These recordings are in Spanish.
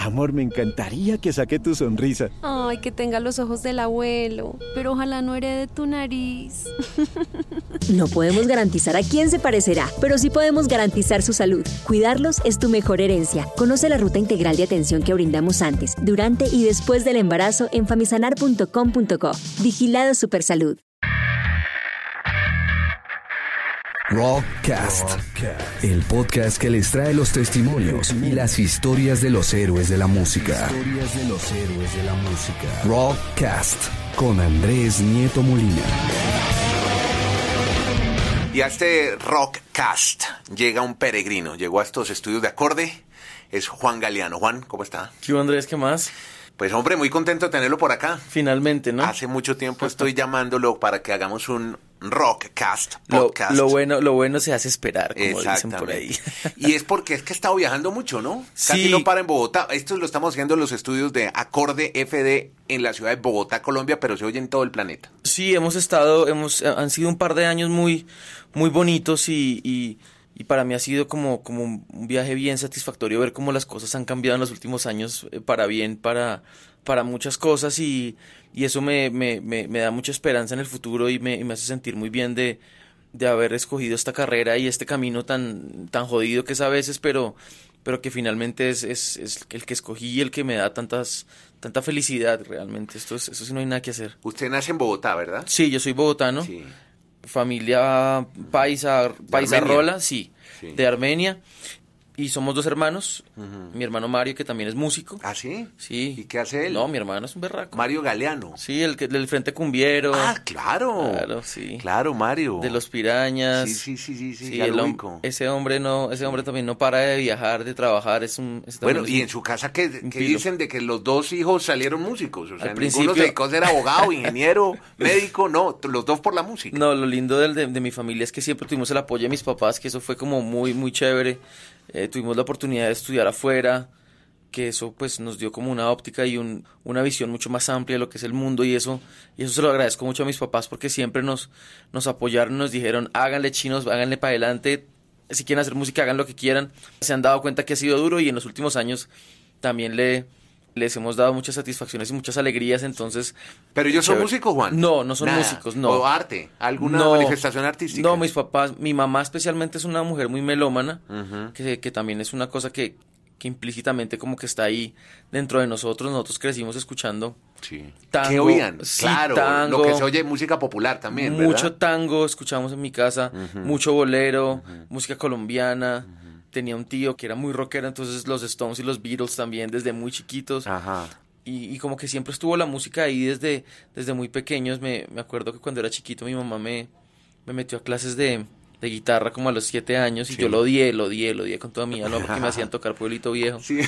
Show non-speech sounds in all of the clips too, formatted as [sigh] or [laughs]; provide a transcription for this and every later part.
Amor, me encantaría que saque tu sonrisa. Ay, que tenga los ojos del abuelo, pero ojalá no herede tu nariz. [laughs] No podemos garantizar a quién se parecerá, pero sí podemos garantizar su salud. Cuidarlos es tu mejor herencia. Conoce la ruta integral de atención que brindamos antes, durante y después del embarazo en famisanar.com.co. Vigilado Supersalud. Rockcast, el podcast que les trae los testimonios y las historias de los héroes de la música. Historias de los héroes de la música. Rockcast con Andrés Nieto Molina. Y a este Rockcast llega un peregrino, llegó a estos estudios de acorde, es Juan Galeano. Juan, ¿cómo está? ¿Qué Andrés? ¿Qué más? Pues hombre, muy contento de tenerlo por acá. Finalmente, ¿no? Hace mucho tiempo estoy llamándolo para que hagamos un Rockcast Lo, podcast. lo bueno, lo bueno se hace esperar, como dicen por ahí. Y es porque es que he estado viajando mucho, ¿no? Casi Sí. no para en Bogotá. Esto lo estamos haciendo en los estudios de Acorde FD en la ciudad de Bogotá, Colombia, pero se oye en todo el planeta. Sí, hemos estado, hemos, han sido un par de años muy, muy bonitos y, y, y para mí ha sido como, como un viaje bien satisfactorio ver cómo las cosas han cambiado en los últimos años eh, para bien, para, para muchas cosas y, y eso me, me, me, me da mucha esperanza en el futuro y me, y me hace sentir muy bien de, de haber escogido esta carrera y este camino tan, tan jodido que es a veces, pero, pero que finalmente es, es, es el que escogí y el que me da tantas, tanta felicidad realmente. Esto es, eso sí no hay nada que hacer. Usted nace en Bogotá, ¿verdad? Sí, yo soy bogotano, Sí. familia paisa, paisa rola, sí, Sí. de Armenia. Y somos dos hermanos, mi hermano Mario, que también es músico. ¿Ah, sí? Sí. ¿Y qué hace él? No, mi hermano es un berraco. Mario Galeano. Sí, el que del Frente Cumbiero. Ah, claro. Claro, sí. Claro, Mario. De los pirañas. Sí, sí, sí, sí, sí, Sí, el hom- ese hombre no, ese hombre también no para de viajar, de trabajar, es un Bueno, y un- en su casa, ¿qué, qué dicen de que los dos hijos salieron músicos? O sea, Al ninguno principio- se dedicó a ser abogado, [laughs] ingeniero, médico, no, los dos por la música. No, lo lindo del- de, de mi familia es que siempre tuvimos el apoyo de mis papás, que eso fue como muy, muy chévere. Eh, tuvimos la oportunidad de estudiar afuera, que eso pues nos dio como una óptica y un- una visión mucho más amplia de lo que es el mundo y eso, y eso se lo agradezco mucho a mis papás porque siempre nos, nos apoyaron, nos dijeron, háganle chinos, háganle para adelante, si quieren hacer música, hagan lo que quieran. Se han dado cuenta que ha sido duro y en los últimos años también le, les hemos dado muchas satisfacciones y muchas alegrías, entonces... Pero ellos son chévere. músicos, Juan. No, no son Nada. músicos, no. O arte, alguna No. manifestación artística. No, mis papás, mi mamá especialmente es una mujer muy melómana, Ujú. que, que también es una cosa que, que implícitamente como que está ahí dentro de nosotros. Nosotros crecimos escuchando Sí. tango, ¿Qué oían? sí, claro, tango. lo que se oye música popular también, ¿verdad? mucho tango, escuchamos en mi casa, mucho bolero, música colombiana. Tenía un tío que era muy rockero, entonces los Stones y los Beatles también desde muy chiquitos. Ajá. Y, y como que siempre estuvo la música ahí desde, desde muy pequeños. Me, me acuerdo que cuando era chiquito mi mamá me, me metió a clases de, de guitarra como a los siete años y yo lo odié, lo odié, lo odié con toda mi alma porque me hacían [laughs] tocar Pueblito Viejo. Sí.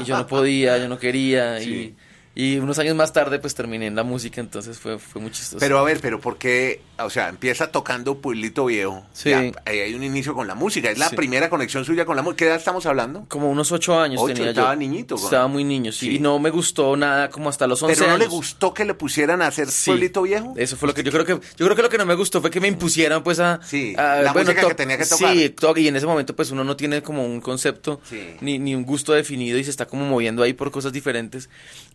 Y yo no podía, yo no quería. Sí. Y, y unos años más tarde pues terminé en la música, entonces fue, fue muy chistoso. Pero a ver, pero ¿por qué? O sea, empieza tocando Pueblito Viejo. Sí. Ya, ahí hay un inicio con la música. Es la Sí. primera conexión suya con la música. ¿Qué edad estamos hablando? como unos ocho años Ocho, tenía estaba yo. niñito, güey. Estaba muy niño, sí. Sí. Y no me gustó nada como hasta los 11 ¿Pero no años. le gustó que le pusieran a hacer. Pueblito Viejo? Eso fue lo que yo creo que yo creo que lo que no me gustó fue que me impusieran pues a Sí, a- la música que tenía que tocar. Sí, to- y en ese momento pues uno no tiene como un concepto Sí. ni, ni un gusto definido y se está como moviendo ahí por cosas diferentes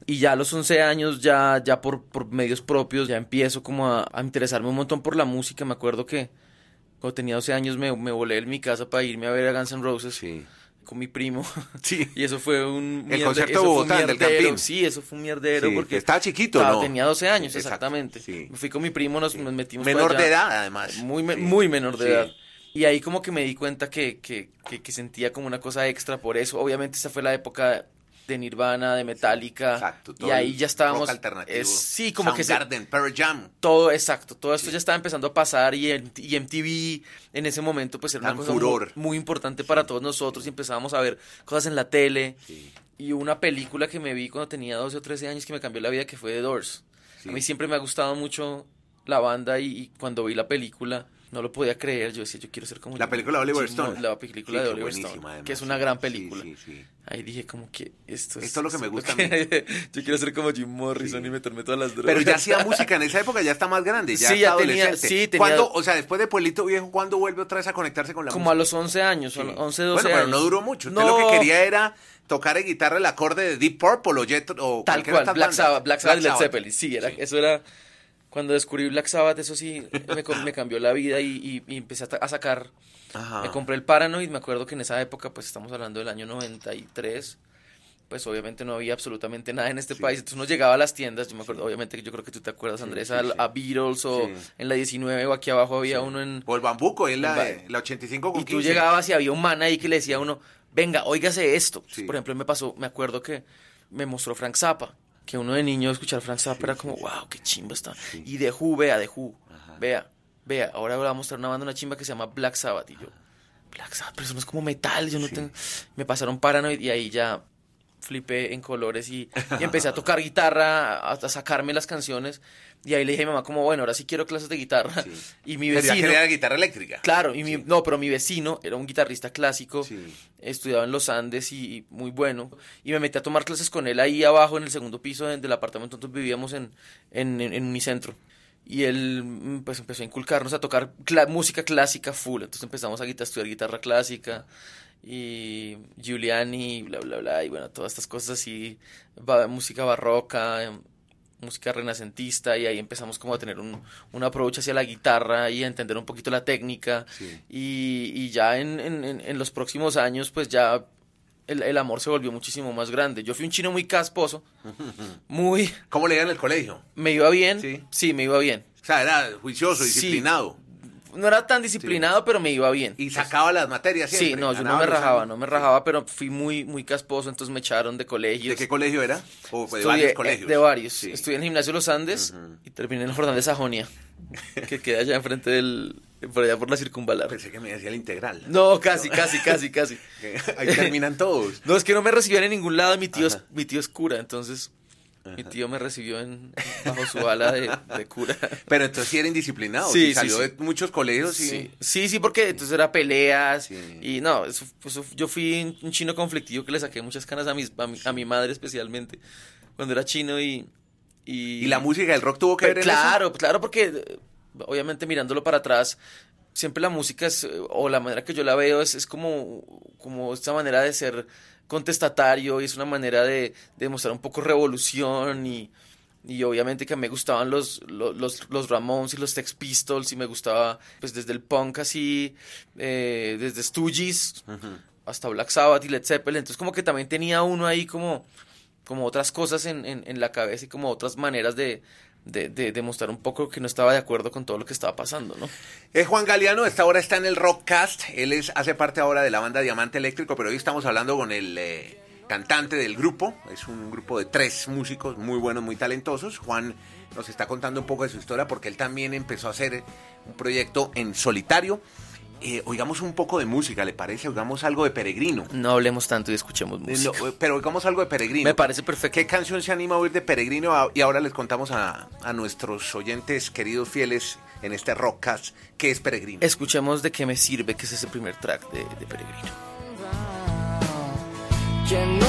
y ya a los 11 años ya ya por, por medios propios ya empiezo como a, a interesarme un montón por la música, me acuerdo que cuando tenía 12 años me, me volé de mi casa para irme a ver a Guns N' Roses Sí. con mi primo. [laughs] Sí. Y eso fue un El concierto de Bogotá, del. Campín. Sí, eso fue un mierdero Sí, porque estaba chiquito, estaba- ¿no? Tenía 12 años, exactamente. sí. Me fui con mi primo, nos, nos metimos Menor de edad, además. Muy, me- muy menor de edad. Y ahí como que me di cuenta que, que, que, que sentía como una cosa extra por eso. Obviamente esa fue la época de Nirvana, de Metallica. Exacto. y todo ahí el ya estábamos. es- sí, como que se, Soundgarden, Pearl Jam. todo, exacto, todo esto ya estaba empezando a pasar y, en- y MTV en ese momento pues era Tan una cosa furor. muy, muy importante para todos nosotros y empezábamos a ver cosas en la tele y una película que me vi cuando tenía 12 o 13 años que me cambió la vida que fue The Doors. A mí siempre me ha gustado mucho la banda y, y cuando vi la película no lo podía creer. Yo decía, yo quiero ser como La película de Oliver Stone. La película Sí, de que Oliver Stone, además. que es una gran película. sí, sí. Ahí dije como que esto es... Esto es lo que me gusta a que- [laughs] yo quiero ser como Jim Morrison y meterme todas las drogas. Pero ya hacía [laughs] música en esa época, ya está más grande, ya Sí, ya tenía- sí, tenía- ¿Cuándo, o sea, después de Pueblito Viejo, ¿cuándo vuelve otra vez a conectarse con la Como a música? los 11 años, Sí. 11, 12 Bueno, pero años. no duró mucho. Usted No, lo que quería era tocar en guitarra el acorde de Deep Purple o Jet o Tal cual, Black. Sabbath, Black Sabbath y Led. Zeppelin. Sí, era, Sí. eso era... Cuando descubrí Black Sabbath, eso sí, me, me cambió la vida y, y- y empecé a, a sacar... Ajá. Me compré el Paranoid, me acuerdo que en esa época, pues estamos hablando del año 93, pues obviamente no había absolutamente nada en este país, entonces uno llegaba a las tiendas, yo me acuerdo, obviamente que yo creo que tú te acuerdas, Andrés, sí, a, sí. a Beatles o Sí. en la 19 o aquí abajo había uno en... O el Bambuco, es la, ba- la 85 con Y tú 15. llegabas y había un man ahí que le decía a uno, venga, óigase esto. Sí. Por ejemplo, me pasó, me acuerdo que me mostró Frank Zappa, que uno de niño escuchar Frank Zappa era como, wow, qué chimba está. Y de Who, vea, de Who, vea, vea, ahora voy a mostrar una banda, una chimba que se llama Black Sabbath. Y yo, Black Sabbath, pero eso no es como metal, yo no tengo... Me pasaron Paranoid y ahí ya flipé en colores y, y empecé a tocar guitarra, a, a sacarme las canciones. Y ahí le dije a mi mamá como, bueno, ahora sí quiero clases de guitarra. [laughs] Y mi Pero ya vecino... la guitarra eléctrica. Claro, y mi, no, pero mi vecino era un guitarrista clásico, Sí. estudiaba en los Andes y, y muy bueno, y me metí a tomar clases con él ahí abajo en el segundo piso de- del apartamento, entonces vivíamos en, en, en, en Unicentro. Y él mm, pues empezó a inculcarnos a tocar música clásica full, entonces empezamos a, guita- a estudiar guitarra clásica y Giuliani, bla, bla, bla, y bueno, todas estas cosas así, ba- música barroca, em, música renacentista y ahí empezamos como a tener un, un approach hacia la guitarra y a entender un poquito la técnica Sí. y, y ya en, en- los próximos años pues ya el, el amor se volvió muchísimo más grande. Yo fui un chino muy casposo, [laughs] muy... ¿Cómo le iba en el colegio? Me iba bien, Sí. sí, me iba bien. O sea, era juicioso, disciplinado. No era tan disciplinado, pero me iba bien. Y sacaba las materias Sí, siempre. no, yo no me rajaba, años. no me rajaba, pero fui muy, muy casposo, entonces me echaron de colegios. ¿De qué colegio era? ¿O de Estudié, varios colegios? De varios. Sí. Estudié en el Gimnasio Los Andes y terminé en el Jordán de Sajonia, que queda allá enfrente del... por allá por la circunvalar. Pensé que me decía el integral. No, casi, casi, casi, casi. [laughs] Ahí terminan todos. [laughs] No, es que no me recibían en ningún lado, mi tío, es, mi tío es cura, entonces mi tío me recibió en, bajo su ala de, de cura. [laughs] Pero entonces sí era indisciplinado. Sí, salió sí. de muchos colegios y... Sí, sí, sí, porque entonces era peleas y no, eso- yo fui un- chino conflictivo que le saqué muchas canas a, mis, a, mi, a mi madre especialmente cuando era chino y... Y, ¿Y la música del rock tuvo que ver en eso? claro, claro, porque eh, obviamente mirándolo para atrás, siempre la música es, eh, o la manera que yo la veo es, es como, como esta manera de ser contestatario y es una manera de, de mostrar un poco revolución y, y obviamente que me gustaban los, los, los, Ramones y los Sex Pistols y me gustaba pues desde el punk así, eh, desde Stooges hasta Black Sabbath y Led Zeppelin, entonces como que también tenía uno ahí como como otras cosas en, en, en la cabeza y como otras maneras de, de, de, de mostrar un poco que no estaba de acuerdo con todo lo que estaba pasando, ¿no? Es Juan Galeano, esta hora está en el Rockcast. Él es, hace parte ahora de la banda Diamante Eléctrico, pero hoy estamos hablando con el eh, cantante del grupo. Es un grupo de tres músicos muy buenos, muy talentosos. Juan nos está contando un poco de su historia porque él también empezó a hacer un proyecto en solitario. Eh, oigamos un poco de música, ¿le parece? Oigamos algo de Peregrino. No hablemos tanto y escuchemos Eh, música. no, eh, pero oigamos algo de Peregrino. Me parece perfecto. ¿Qué canción se anima a oír de Peregrino? Ah, Y ahora les contamos a, a nuestros oyentes queridos fieles en este Rockcast qué es Peregrino. Escuchemos de qué me sirve, que es ese primer track de, de Peregrino. que no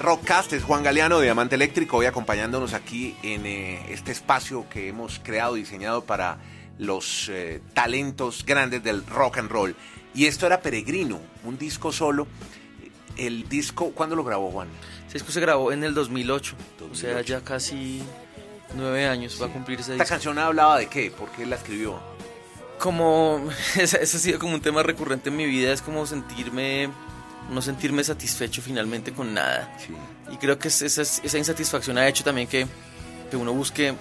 Rockcast, es Juan Galeano de Diamante Eléctrico, hoy acompañándonos aquí en eh, este espacio que hemos creado, diseñado para los eh, talentos grandes del rock and roll. Y esto era Peregrino, un disco solo. El disco, ¿cuándo lo grabó Juan? Ese disco se grabó en el 2008, o sea, 2008. ya casi nueve años va a cumplir ese ¿Esta disco. canción hablaba de qué? ¿Por qué la escribió? Como, [laughs] ese ha sido como un tema recurrente en mi vida, es como sentirme, no sentirme satisfecho finalmente con nada. Sí. Y creo que es- esa, esa insatisfacción ha hecho también que, que uno busque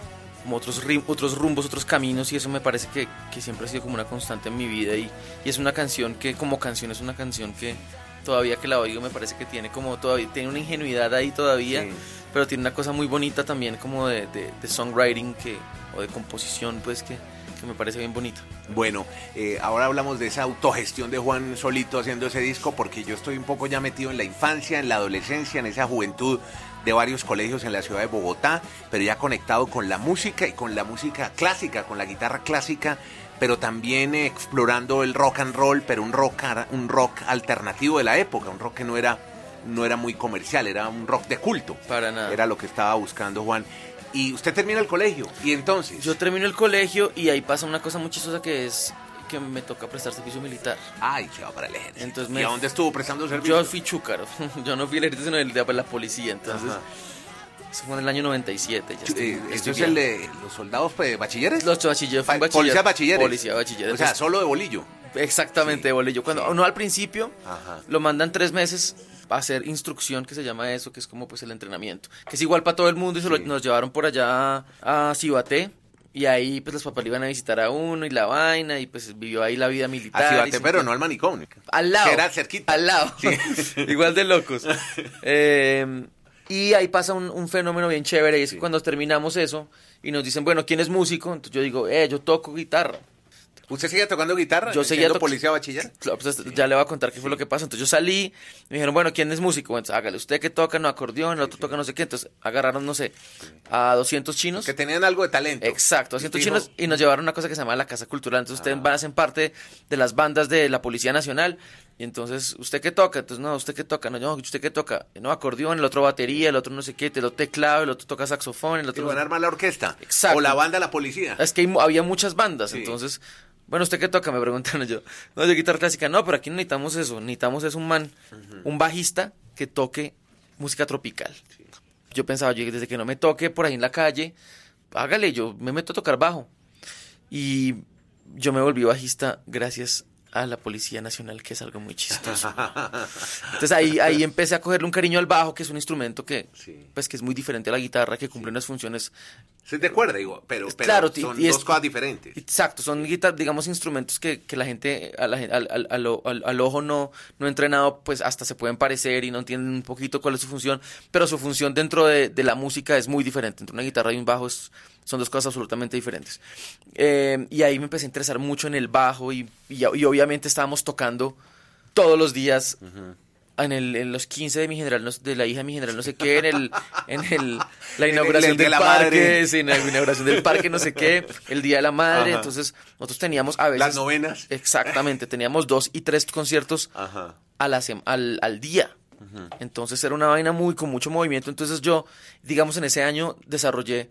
como otros, rim- otros rumbos, otros caminos y eso me parece que, que siempre ha sido como una constante en mi vida y, y es una canción que como canción es una canción que todavía que la oigo me parece que tiene como todavía tiene una ingenuidad ahí todavía Sí. pero tiene una cosa muy bonita también como de, de- de songwriting que, o de composición pues que, que me parece bien bonita Bueno, eh, ahora hablamos de esa autogestión de Juan Solito haciendo ese disco porque yo estoy un poco ya metido en la infancia, en la adolescencia, en esa juventud de varios colegios en la ciudad de Bogotá, pero ya conectado con la música y con la música clásica, con la guitarra clásica, pero también explorando el rock and roll, pero un rock, un rock alternativo de la época, un rock que no era, no era muy comercial, era un rock de culto. para nada Era lo que estaba buscando Juan. Y usted termina el colegio, y entonces... yo termino el colegio y ahí pasa una cosa muy chistosa que es que me toca prestar servicio militar Ay, se va para el ejército. Entonces ¿Y a dónde estuvo prestando servicio? Yo fui chúcaro, [laughs] yo no fui el ejército, sino el de la policía, entonces Ajá. eso fue en el año 97. Ya estoy- Eh, estoy ¿Esto es el de los soldados pues, bachilleres? Los bachilleros, fue un Pa- bachiller, Policías bachilleres. Policía. O sea, entonces, solo de bolillo. exactamente, sí, de bolillo. Cuando sí. no al principio, Ajá. lo mandan tres meses hacer instrucción, que se llama eso, que es como pues el entrenamiento, que es igual para todo el mundo y se lo- nos llevaron por allá a Cibaté. Y ahí pues los papás le iban a visitar a uno y la vaina y pues vivió ahí la vida militar. Bate, sintió- pero no al manicomio. Al lado. Que era cerquita. Al lado. Sí. [laughs] Igual de locos. [laughs] Eh, y ahí pasa un, un fenómeno bien chévere y es que cuando terminamos eso y nos dicen, bueno, ¿quién es músico? Entonces yo digo, eh, yo toco guitarra. ¿Usted seguía tocando guitarra? Yo seguía siendo policía bachiller? Pues, ya le voy a contar qué fue lo que pasó. Entonces yo salí, me dijeron, bueno, ¿quién es músico? Entonces hágale, usted que toca no acordeón, el otro toca no sé qué. Entonces agarraron, no sé, a 200 chinos. Que tenían algo de talento. Exacto, 200 Y chinos y nos llevaron a una cosa que se llama la Casa Cultural. Entonces ustedes Ah. van a ser parte de las bandas de la Policía Nacional. Y entonces, ¿usted qué toca? Entonces, no, ¿usted qué toca? No, yo, ¿usted qué toca? No, acordeón, el otro batería, el otro no sé qué, el otro teclado, el otro toca saxofón, el otro... van a armar la orquesta. Exacto. O la banda La Policía. Es que había muchas bandas, Sí. entonces... Bueno, ¿usted qué toca? Me preguntaron yo. No, yo guitarra clásica. No, pero aquí no necesitamos eso. Necesitamos es un man, un bajista que toque música tropical. Yo pensaba, yo desde que no me toque por ahí en la calle, hágale, yo me meto a tocar bajo. Y yo me volví bajista gracias a la Policía Nacional, que es algo muy chistoso. Entonces ahí, ahí empecé a cogerle un cariño al bajo, que es un instrumento que, Sí. pues, que es muy diferente a la guitarra, que cumple unas funciones Se de acuerdo, digo, pero, pero Claro, son y es- dos cosas diferentes. Exacto, son digamos instrumentos que, que la gente a la gen- al, al- al- al ojo no, no entrenado pues hasta se pueden parecer y no entienden un poquito cuál es su función, pero su función dentro de, de la música es muy diferente, entre una guitarra y un bajo es- son dos cosas absolutamente diferentes. Eh, y ahí me empecé a interesar mucho en el bajo y, y, y obviamente estábamos tocando todos los días en, el, en los 15 de mi general, no sé- de la hija de mi general, no sé qué, en el, en el, la [laughs] inauguración el de del la parque, sí, en la inauguración del parque, no sé qué, [laughs] el Día de la Madre, Ajá. entonces nosotros teníamos a veces... Las novenas. Exactamente, teníamos dos y tres conciertos Ajá. a la al, al día. Entonces era una vaina muy con mucho movimiento. Entonces yo, digamos, en ese año desarrollé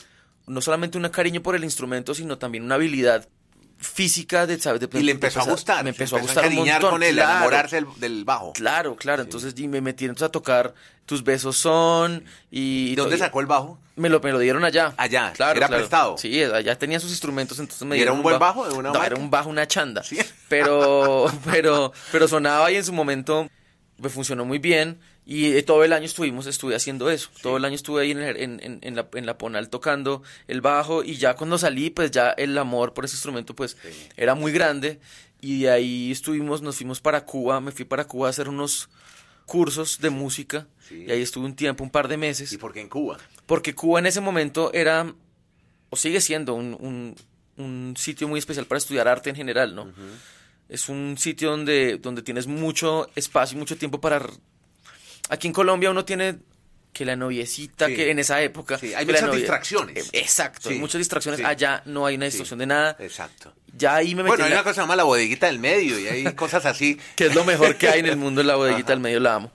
no solamente un cariño por el instrumento, sino también una habilidad física de saber de Y le de empezó a gustar. Me empezó a gustar un encariñar montón, con él, a claro. enamorarse del, del bajo. Claro, claro. Entonces y me metí entonces a tocar Tus besos son y ¿Y dónde sacó el bajo? Me lo, me lo dieron allá. Allá, claro, ¿era claro. prestado? Sí, allá tenía sus instrumentos, entonces me ¿Y era dieron un buen bajo de una No, marca? era un bajo, una chanda. Sí. Pero, [laughs] pero, pero sonaba y en su momento me funcionó muy bien y eh, todo el año estuvimos, estuve haciendo eso. Todo el año estuve ahí en, el- en, en, en la, en la Ponal tocando el bajo y ya cuando salí, pues ya el amor por ese instrumento pues era muy grande y de ahí estuvimos, nos fuimos para Cuba, me fui para Cuba a hacer unos cursos de música Sí. y ahí estuve un tiempo, un par de meses. ¿Y por qué en Cuba? Porque Cuba en ese momento era, o sigue siendo, un, un- un sitio muy especial para estudiar arte en general, ¿no? Es un sitio donde, donde tienes mucho espacio y mucho tiempo para... Aquí en Colombia uno tiene que la noviecita, Sí. que en esa época... Sí, hay la muchas distracciones. Eh, Exacto, hay muchas distracciones. Allá no hay una distracción de nada. Exacto. Ya ahí me metí Bueno, en hay la- una cosa que se llama la bodeguita del medio y hay cosas así. [laughs] que es lo mejor que hay en el mundo, la bodeguita del medio la amo.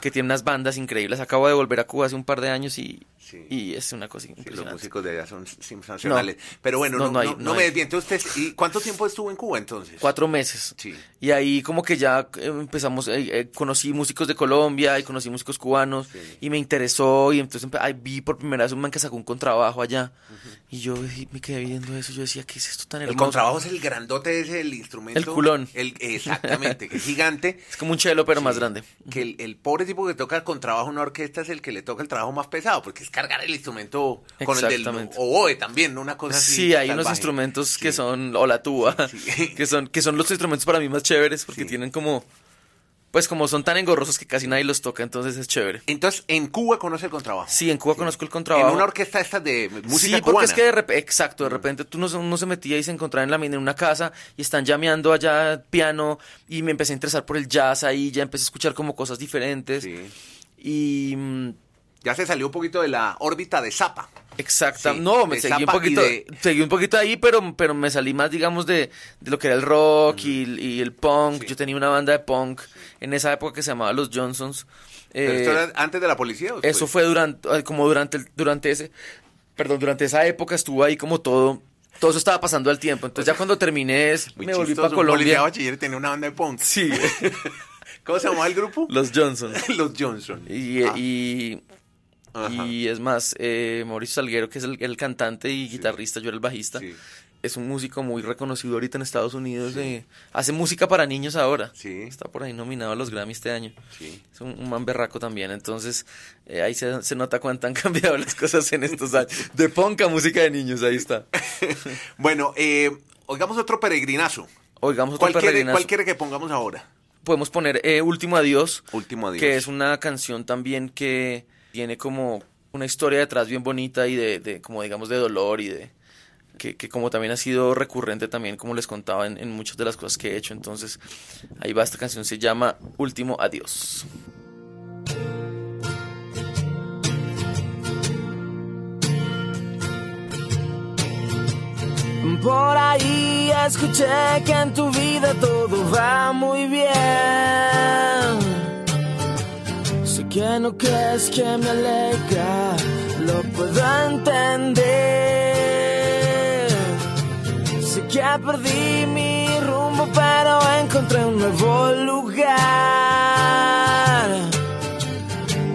Que tiene unas bandas increíbles. Acabo de volver a Cuba hace un par de años y, Sí. y es una cosa Sí, los impresionante. músicos de allá son sensacionales. Pero bueno, No, no, no hay- no- no no me desviente usted. ¿Y cuánto tiempo estuvo en Cuba entonces? Cuatro meses. Sí. Y ahí como que ya eh, empezamos, eh, eh, conocí músicos de Colombia y conocí músicos cubanos y me interesó y entonces ahí vi por primera vez un man que sacó un contrabajo allá y yo me quedé viendo eso, yo decía, ¿qué es esto tan El hermoso? contrabajo es el grandote, es el instrumento. El culón. El, exactamente, que es gigante. Es como un chelo pero más grande. Que el, el pobre tipo que toca el contrabajo en una orquesta es el que le toca el trabajo más pesado, porque es cargar el instrumento con el del oboe también, ¿no? Una cosa así. Sí, hay unos instrumentos que son, o la tuba, Sí. [laughs] que son, que son los instrumentos para mí más chéveres porque tienen como, pues como son tan engorrosos que casi nadie los toca, entonces es chévere. Entonces, en Cuba conoce el contrabajo. Sí, en Cuba conozco el contrabajo. En una orquesta esta de música sí, porque cubana. es que de repente, exacto, de repente tú no, se- uno se metía y se encontraba en la mina en una casa y están llameando allá piano y me empecé a interesar por el jazz ahí, ya empecé a escuchar como cosas diferentes Sí. y mm, Ya se salió un poquito de la órbita de Zapa. Exacta, Sí, no, me seguí un poquito, de- seguí un poquito ahí, pero, pero me salí más, digamos, de, de lo que era el rock y, y el punk. Sí. Yo tenía una banda de punk en esa época que se llamaba Los Johnsons. Pero Eh, esto era antes de la policía. ¿o? Eso fue durante, eh, como durante, durante ese, perdón, durante esa época estuvo ahí como todo, todo eso estaba pasando al tiempo. Entonces ya cuando terminé Muy me volví para un policía Colombia. bachiller tenía una banda de punk. Sí, [laughs] ¿Cómo se llamaba el grupo? los Johnsons. [laughs] Los Johnson. Y, Ah, y, ajá. y es más, eh, Mauricio Salguero, que es el, el cantante y guitarrista, yo era el bajista, Sí. es un músico muy reconocido ahorita en Estados Unidos. eh, hace música para niños ahora. Está por ahí nominado a los Grammy este año. Es un, un man berraco también, entonces eh, ahí se, se nota cuánto han [laughs] cambiado las cosas en estos años. De punk a música de niños, ahí está. [laughs] Bueno, eh, oigamos otro peregrinazo. Oigamos otro ¿Cuál quiere, peregrinazo. cuál quiere que pongamos ahora? Podemos poner eh, Último Adiós, Último adiós. que es una canción también que tiene como una historia detrás bien bonita y de, como digamos de dolor y de que, que como también ha sido recurrente también como les contaba en, en muchas de las cosas que he hecho entonces ahí va esta canción se llama Último Adiós Por ahí escuché que en tu vida todo va muy bien. Que no crees que me alegra, lo puedo entender. Sé que perdí mi rumbo, pero encontré un nuevo lugar.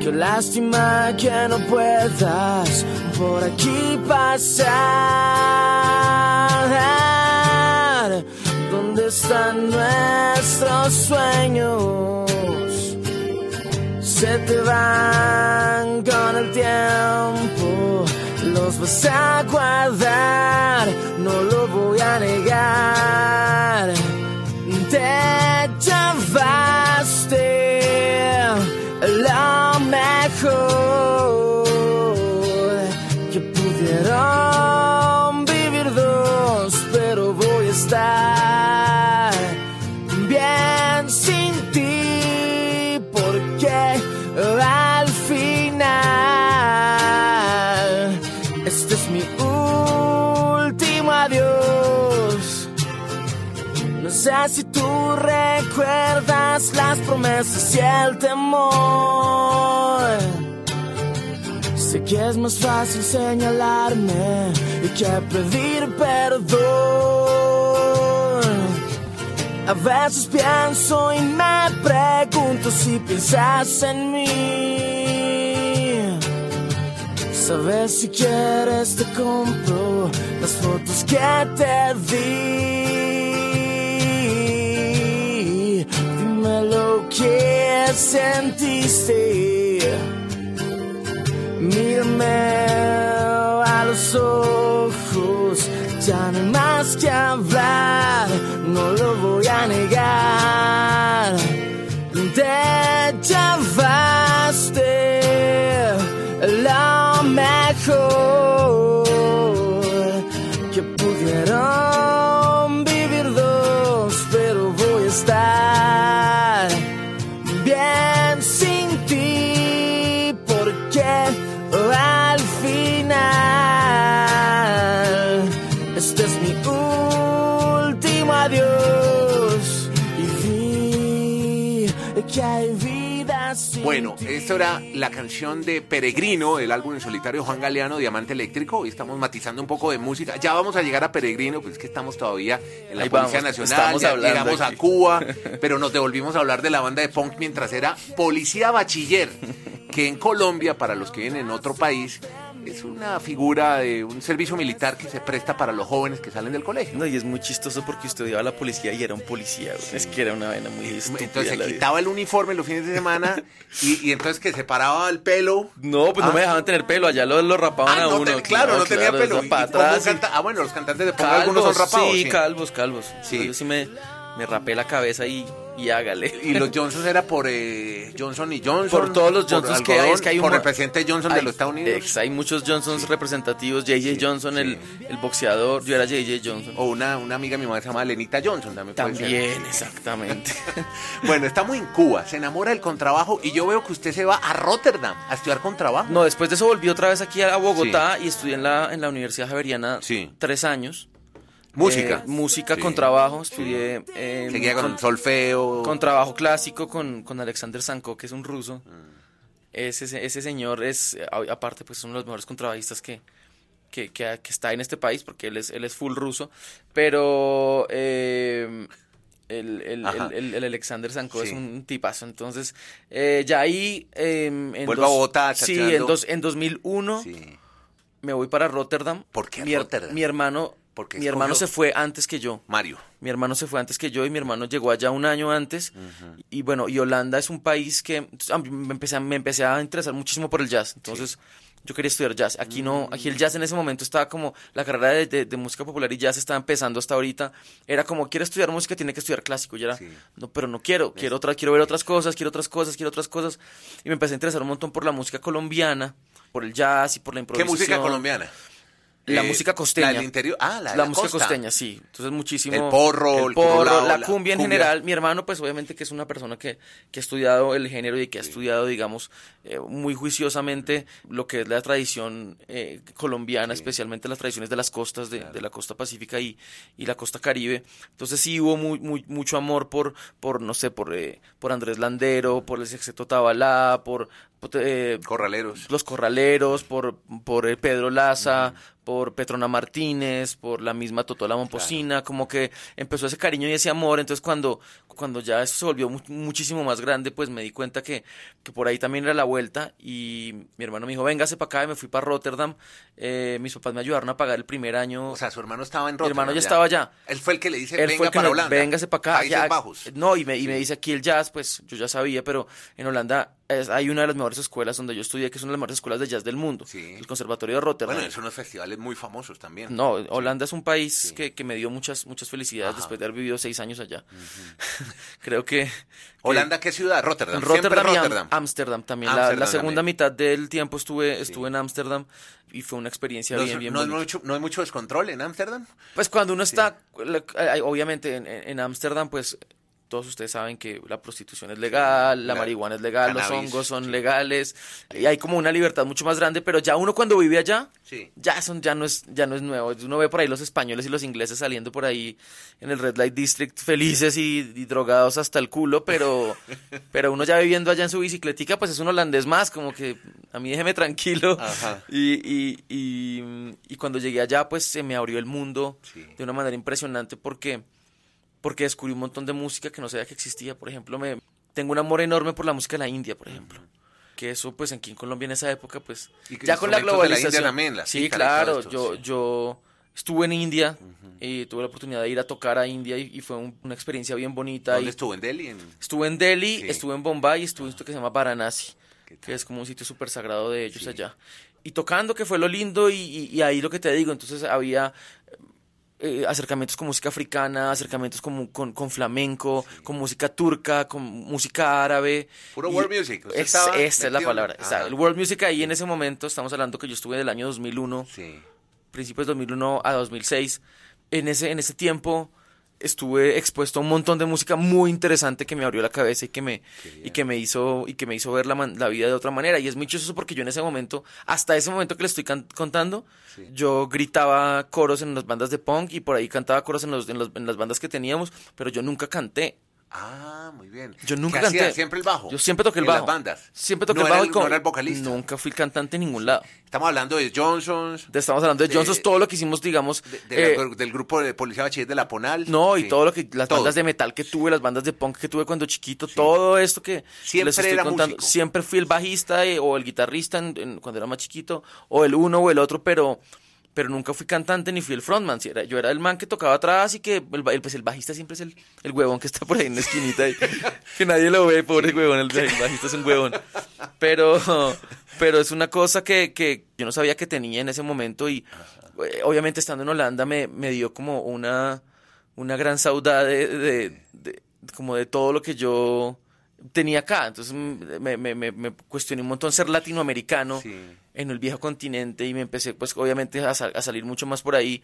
Qué lástima que no puedas por aquí pasar. ¿Dónde están nuestros sueños? Se te van con el tiempo, los vas a guardar, no lo voy a negar. Te Si tú recuerdas las promesas y el temor. Sé que es más fácil señalarme y que pedir perdón. A veces pienso y me pregunto si piensas en mí. Sabes si quieres te compro las fotos que te di. Que sentiste. Mírame a los ojos, ya no hay más que hablar, no lo voy a negar. Te llevaste lo mejor que pudieron Esto era la canción de Peregrino, el álbum en solitario de Juan Galeano, Diamante Eléctrico. Hoy estamos matizando un poco de música. Ya vamos a llegar a Peregrino, pues es que estamos todavía en la Ahí Policía vamos, Nacional, ya llegamos a. Cuba, [laughs] pero nos devolvimos a hablar de la banda de punk mientras era Policía Bachiller, que en Colombia, para los que viven en otro país, es una figura de un servicio militar que se presta para los jóvenes que salen del colegio. No, y es muy chistoso porque usted odiaba a la policía y era un policía. güey. Es que era una vena muy estúpida. Entonces se quitaba el uniforme los fines de semana y, y entonces que se paraba el pelo. No, pues no Ah. me dejaban tener pelo, allá lo, lo rapaban Ah, a no uno. ten- claro, no tenía claro, pelo. ¿Y y- canta- Ah, bueno, los cantantes de punk algunos son rapados. sí, sí. calvos, calvos. Sí. Yo sí me, me rapé la cabeza y, y hágale. Y los [laughs] Johnson era por eh, Johnson y Johnson. por todos los Johnsons que hay, es que hay un Por el presidente Johnson de los Estados Unidos. ex, hay muchos Johnsons representativos. J.J. Johnson, El, el boxeador. Yo era J.J. Johnson. O una, una amiga de mi mamá se llama Lenita Johnson. También. También, exactamente. [laughs] Bueno, estamos en Cuba, se enamora del contrabajo y yo veo que usted se va a Rotterdam a estudiar contrabajo. No, después de eso volví otra vez aquí a Bogotá y estudié en la, en la Universidad Javeriana Sí. tres años. Música. Eh, música Sí. con trabajo. Estudié eh, Seguía con, solfeo. con trabajo clásico con, con Alexander Sanko, que es un ruso. Mm. Ese, ese señor es, aparte, pues es uno de los mejores contrabajistas que, que, que- que está en este país, porque él es, él es full ruso. Pero eh, el, el- el- Alexander Sanko Sí. es un tipazo. Entonces, eh, ya ahí... eh, en Vuelvo a Bogotá, Sí, en, dos, en 2001 Sí. me voy para Rotterdam. ¿Por qué mi, Rotterdam? Mi hermano, Porque mi hermano se fue antes que yo. Mario. Mi hermano se fue antes que yo y mi hermano llegó allá un año antes. Y bueno, y Holanda es un país que a mí me empecé, a- me empecé a interesar muchísimo por el jazz. Entonces, yo quería estudiar jazz. Aquí no, aquí el jazz en ese momento estaba como, la carrera de, de- de música popular y jazz estaba empezando hasta ahorita. Era como, quiere estudiar música, tiene que estudiar clásico. Y era, Sí. no, pero no quiero, quiero otra, quiero ver otras cosas, quiero otras cosas, quiero otras cosas. Y me empecé a interesar un montón por la música colombiana, por el jazz y por la ¿Qué improvisación. música colombiana? La Eh, música costeña. La del interior. Ah, la, de La, la música costa. costeña, sí. Entonces muchísimo. El porro, el el porro, curulao, la la cumbia en general. Mi hermano, pues obviamente que es una persona que, que ha estudiado el género y que ha estudiado, digamos, eh, muy juiciosamente lo que es la tradición eh, colombiana, especialmente las tradiciones de las costas, de, de la costa pacífica y, y la costa caribe. Entonces sí hubo muy, muy, mucho amor por, por no sé, por, eh, por Andrés Landero, por el sexteto Tabalá, por... por, eh, Corraleros. los corraleros, por, por eh, Pedro Laza, por Petrona Martínez, por la misma Totola Momposina, como que empezó ese cariño y ese amor, entonces cuando, cuando ya eso se volvió mu- muchísimo más grande, pues me di cuenta que, que por ahí también era la vuelta y mi hermano me dijo, véngase para acá y me fui para Rotterdam, Eh, mis papás me ayudaron a pagar el primer año. O sea, su hermano estaba en mi Rotterdam. hermano ya estaba allá. Él fue el que le dice, Él venga fue el que para Holanda. Véngase para acá. Países ya- Bajos. No, y me, y me dice aquí el jazz, pues yo ya sabía, pero en Holanda es- hay una de las mejores escuelas donde yo estudié, que es una de las mejores escuelas de jazz del mundo, Sí. el Conservatorio de Rotterdam. Bueno, son unos festivales muy famosos también. No, Holanda es un país que, que me dio muchas, muchas felicidades Ajá. después de haber vivido seis años allá. [laughs] Creo que... ¿Holanda qué ciudad? Rotterdam. Siempre Rotterdam y. Ámsterdam también. La- segunda también. mitad del tiempo estuve, estuve en Ámsterdam y fue una experiencia No, bien, bien no, hay mucho, no hay mucho descontrol en Ámsterdam. Pues cuando uno está, obviamente en- en en Ámsterdam, pues todos ustedes saben que la prostitución es legal, la la- marihuana es legal, los hongos son sí. legales, y hay como una libertad mucho más grande, pero ya uno cuando vive allá, Sí. ya son, ya no es, ya no es nuevo. Uno ve por ahí los españoles y los ingleses saliendo por ahí en el Red Light District felices y, y drogados hasta el culo, pero, [laughs] pero uno ya viviendo allá en su bicicletica, pues es un holandés más, como que a mí déjeme tranquilo. Ajá. Y, y, y, y cuando llegué allá, pues se me abrió el mundo Sí. de una manera impresionante porque, porque descubrí un montón de música que no sabía que existía. Por ejemplo, me, tengo un amor enorme por la música de la India, por ejemplo. Que eso, pues aquí en Colombia en esa época, pues Y ya con la instrumentos de la globalización. India también, la sí, claro. esto, yo, sí. yo estuve en India y tuve la oportunidad de ir a tocar a India y, y fue un- una experiencia bien bonita. ¿Dónde y estuvo? ¿En Delhi? En- Estuve en Delhi, Sí. estuve en Bombay y estuve en esto que se llama Varanasi, que es como un sitio súper sagrado de ellos Sí. allá. Y tocando, que fue lo lindo, y- y ahí lo que te digo, entonces había eh, acercamientos con música africana, acercamientos con, con, con flamenco, con música turca, con música árabe. Puro Y world music. Usted es- esta es la metido palabra. Está, el world music ahí en ese momento, estamos hablando que yo estuve del año 2001 Sí. principios de 2001 a 2006. En ese, en ese tiempo estuve expuesto a un montón de música muy interesante que me abrió la cabeza y que me, y que me hizo, y que me hizo ver la, man- la vida de otra manera. Y es muy chistoso porque yo en ese momento, hasta ese momento que le estoy contando, yo gritaba coros en las bandas de punk y por ahí cantaba coros en, los, en, los- en las bandas que teníamos, pero yo nunca canté. Ah, muy bien. Yo nunca ¿Qué hacía? canté. Siempre el bajo. Yo siempre toqué el En bajo. las bandas. Siempre toqué no el bajo. Era y con- no era el vocalista. Nunca fui cantante en ningún lado. Estamos hablando de Johnsons. Te Estamos hablando de De- Johnsons, todo lo que hicimos, digamos. de- de la- eh, del grupo de Policía Bachiller de la Ponal. no, y Sí. todo lo que. Las Todo. bandas de metal que tuve, las bandas de punk que tuve cuando chiquito, todo esto que Siempre les estoy era contando. músico. Siempre fui el bajista eh, o el guitarrista en- en- cuando era más chiquito, o el uno o el otro, pero. Pero nunca fui cantante ni fui el frontman. si era, yo era el man que tocaba atrás y que el, el- pues el bajista siempre es el, el huevón que está por ahí en la esquinita y [laughs] que nadie lo ve, pobre huevón. El, el bajista es un huevón. Pero, pero es una cosa que, que yo no sabía que tenía en ese momento y eh, obviamente estando en Holanda me, me dio como una, una gran saudade de, de- de- como de todo lo que yo tenía acá. Entonces mm, me, me, me, me cuestioné un montón ser latinoamericano Sí. En el viejo continente y me empecé pues obviamente a, sal- a salir mucho más por ahí.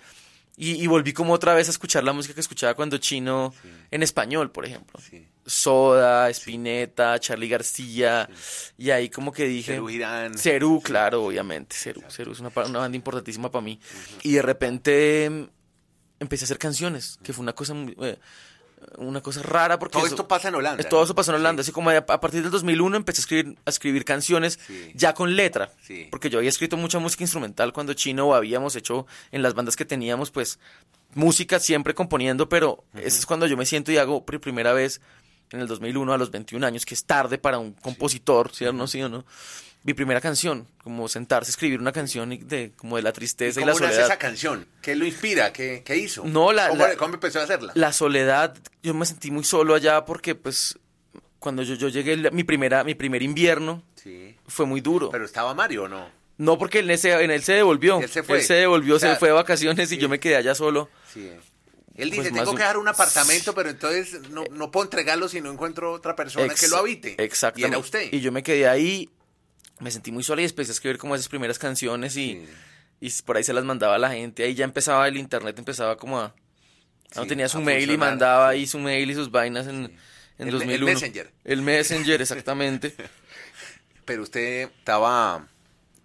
Y, y volví como otra vez a escuchar la música que escuchaba cuando chino en español, por ejemplo. Sí. Soda, Spinetta, Charlie García. Y ahí como que dije... Cerú Girán. Cerú, claro, obviamente. Cerú, Cerú es una, una banda importantísima para mí. Y de repente mm, empecé a hacer canciones, que fue una cosa muy- eh, una cosa rara porque Todo eso- esto pasa en Holanda. todo ¿no? eso pasó en Holanda, así como a, a partir del 2001 empecé a escribir, a escribir canciones Sí. ya con letra, Sí. porque yo había escrito mucha música instrumental cuando chino o habíamos hecho en las bandas que teníamos, pues música siempre componiendo, pero ese es cuando yo me siento y hago por primera vez en el 2001 a los 21 años, que es tarde para un compositor, ¿sí o no? ¿Sí o no? Mi primera canción, como sentarse a escribir una canción de como de la ¿Y tristeza y, cómo la nace soledad. esa canción? ¿Qué lo inspira? ¿Qué, qué hizo? No, la- ¿Cómo, la- cómo empezó a hacerla? La soledad, yo me sentí muy solo allá porque pues cuando yo, yo llegué, mi, primera, mi primer invierno Sí. fue muy duro. Pero estaba Mario, ¿o no? no porque en, ese, en él se devolvió. Él se fue. devolvió, O sea, se fue de vacaciones y yo me quedé allá solo. Sí. Él dice, Pues tengo que dejar un apartamento, pero entonces no, no puedo entregarlo si no encuentro otra persona que lo habite. Exactamente. Y era usted. Y yo me quedé ahí, me sentí muy sola y empecé a escribir como esas primeras canciones y, y por ahí se las mandaba a la gente. Ahí ya empezaba el internet, empezaba como a... no tenía su mail y mandaba ahí su mail y sus vainas en, en El- el 2001. Messenger. El Messenger, exactamente. [laughs] Pero usted estaba...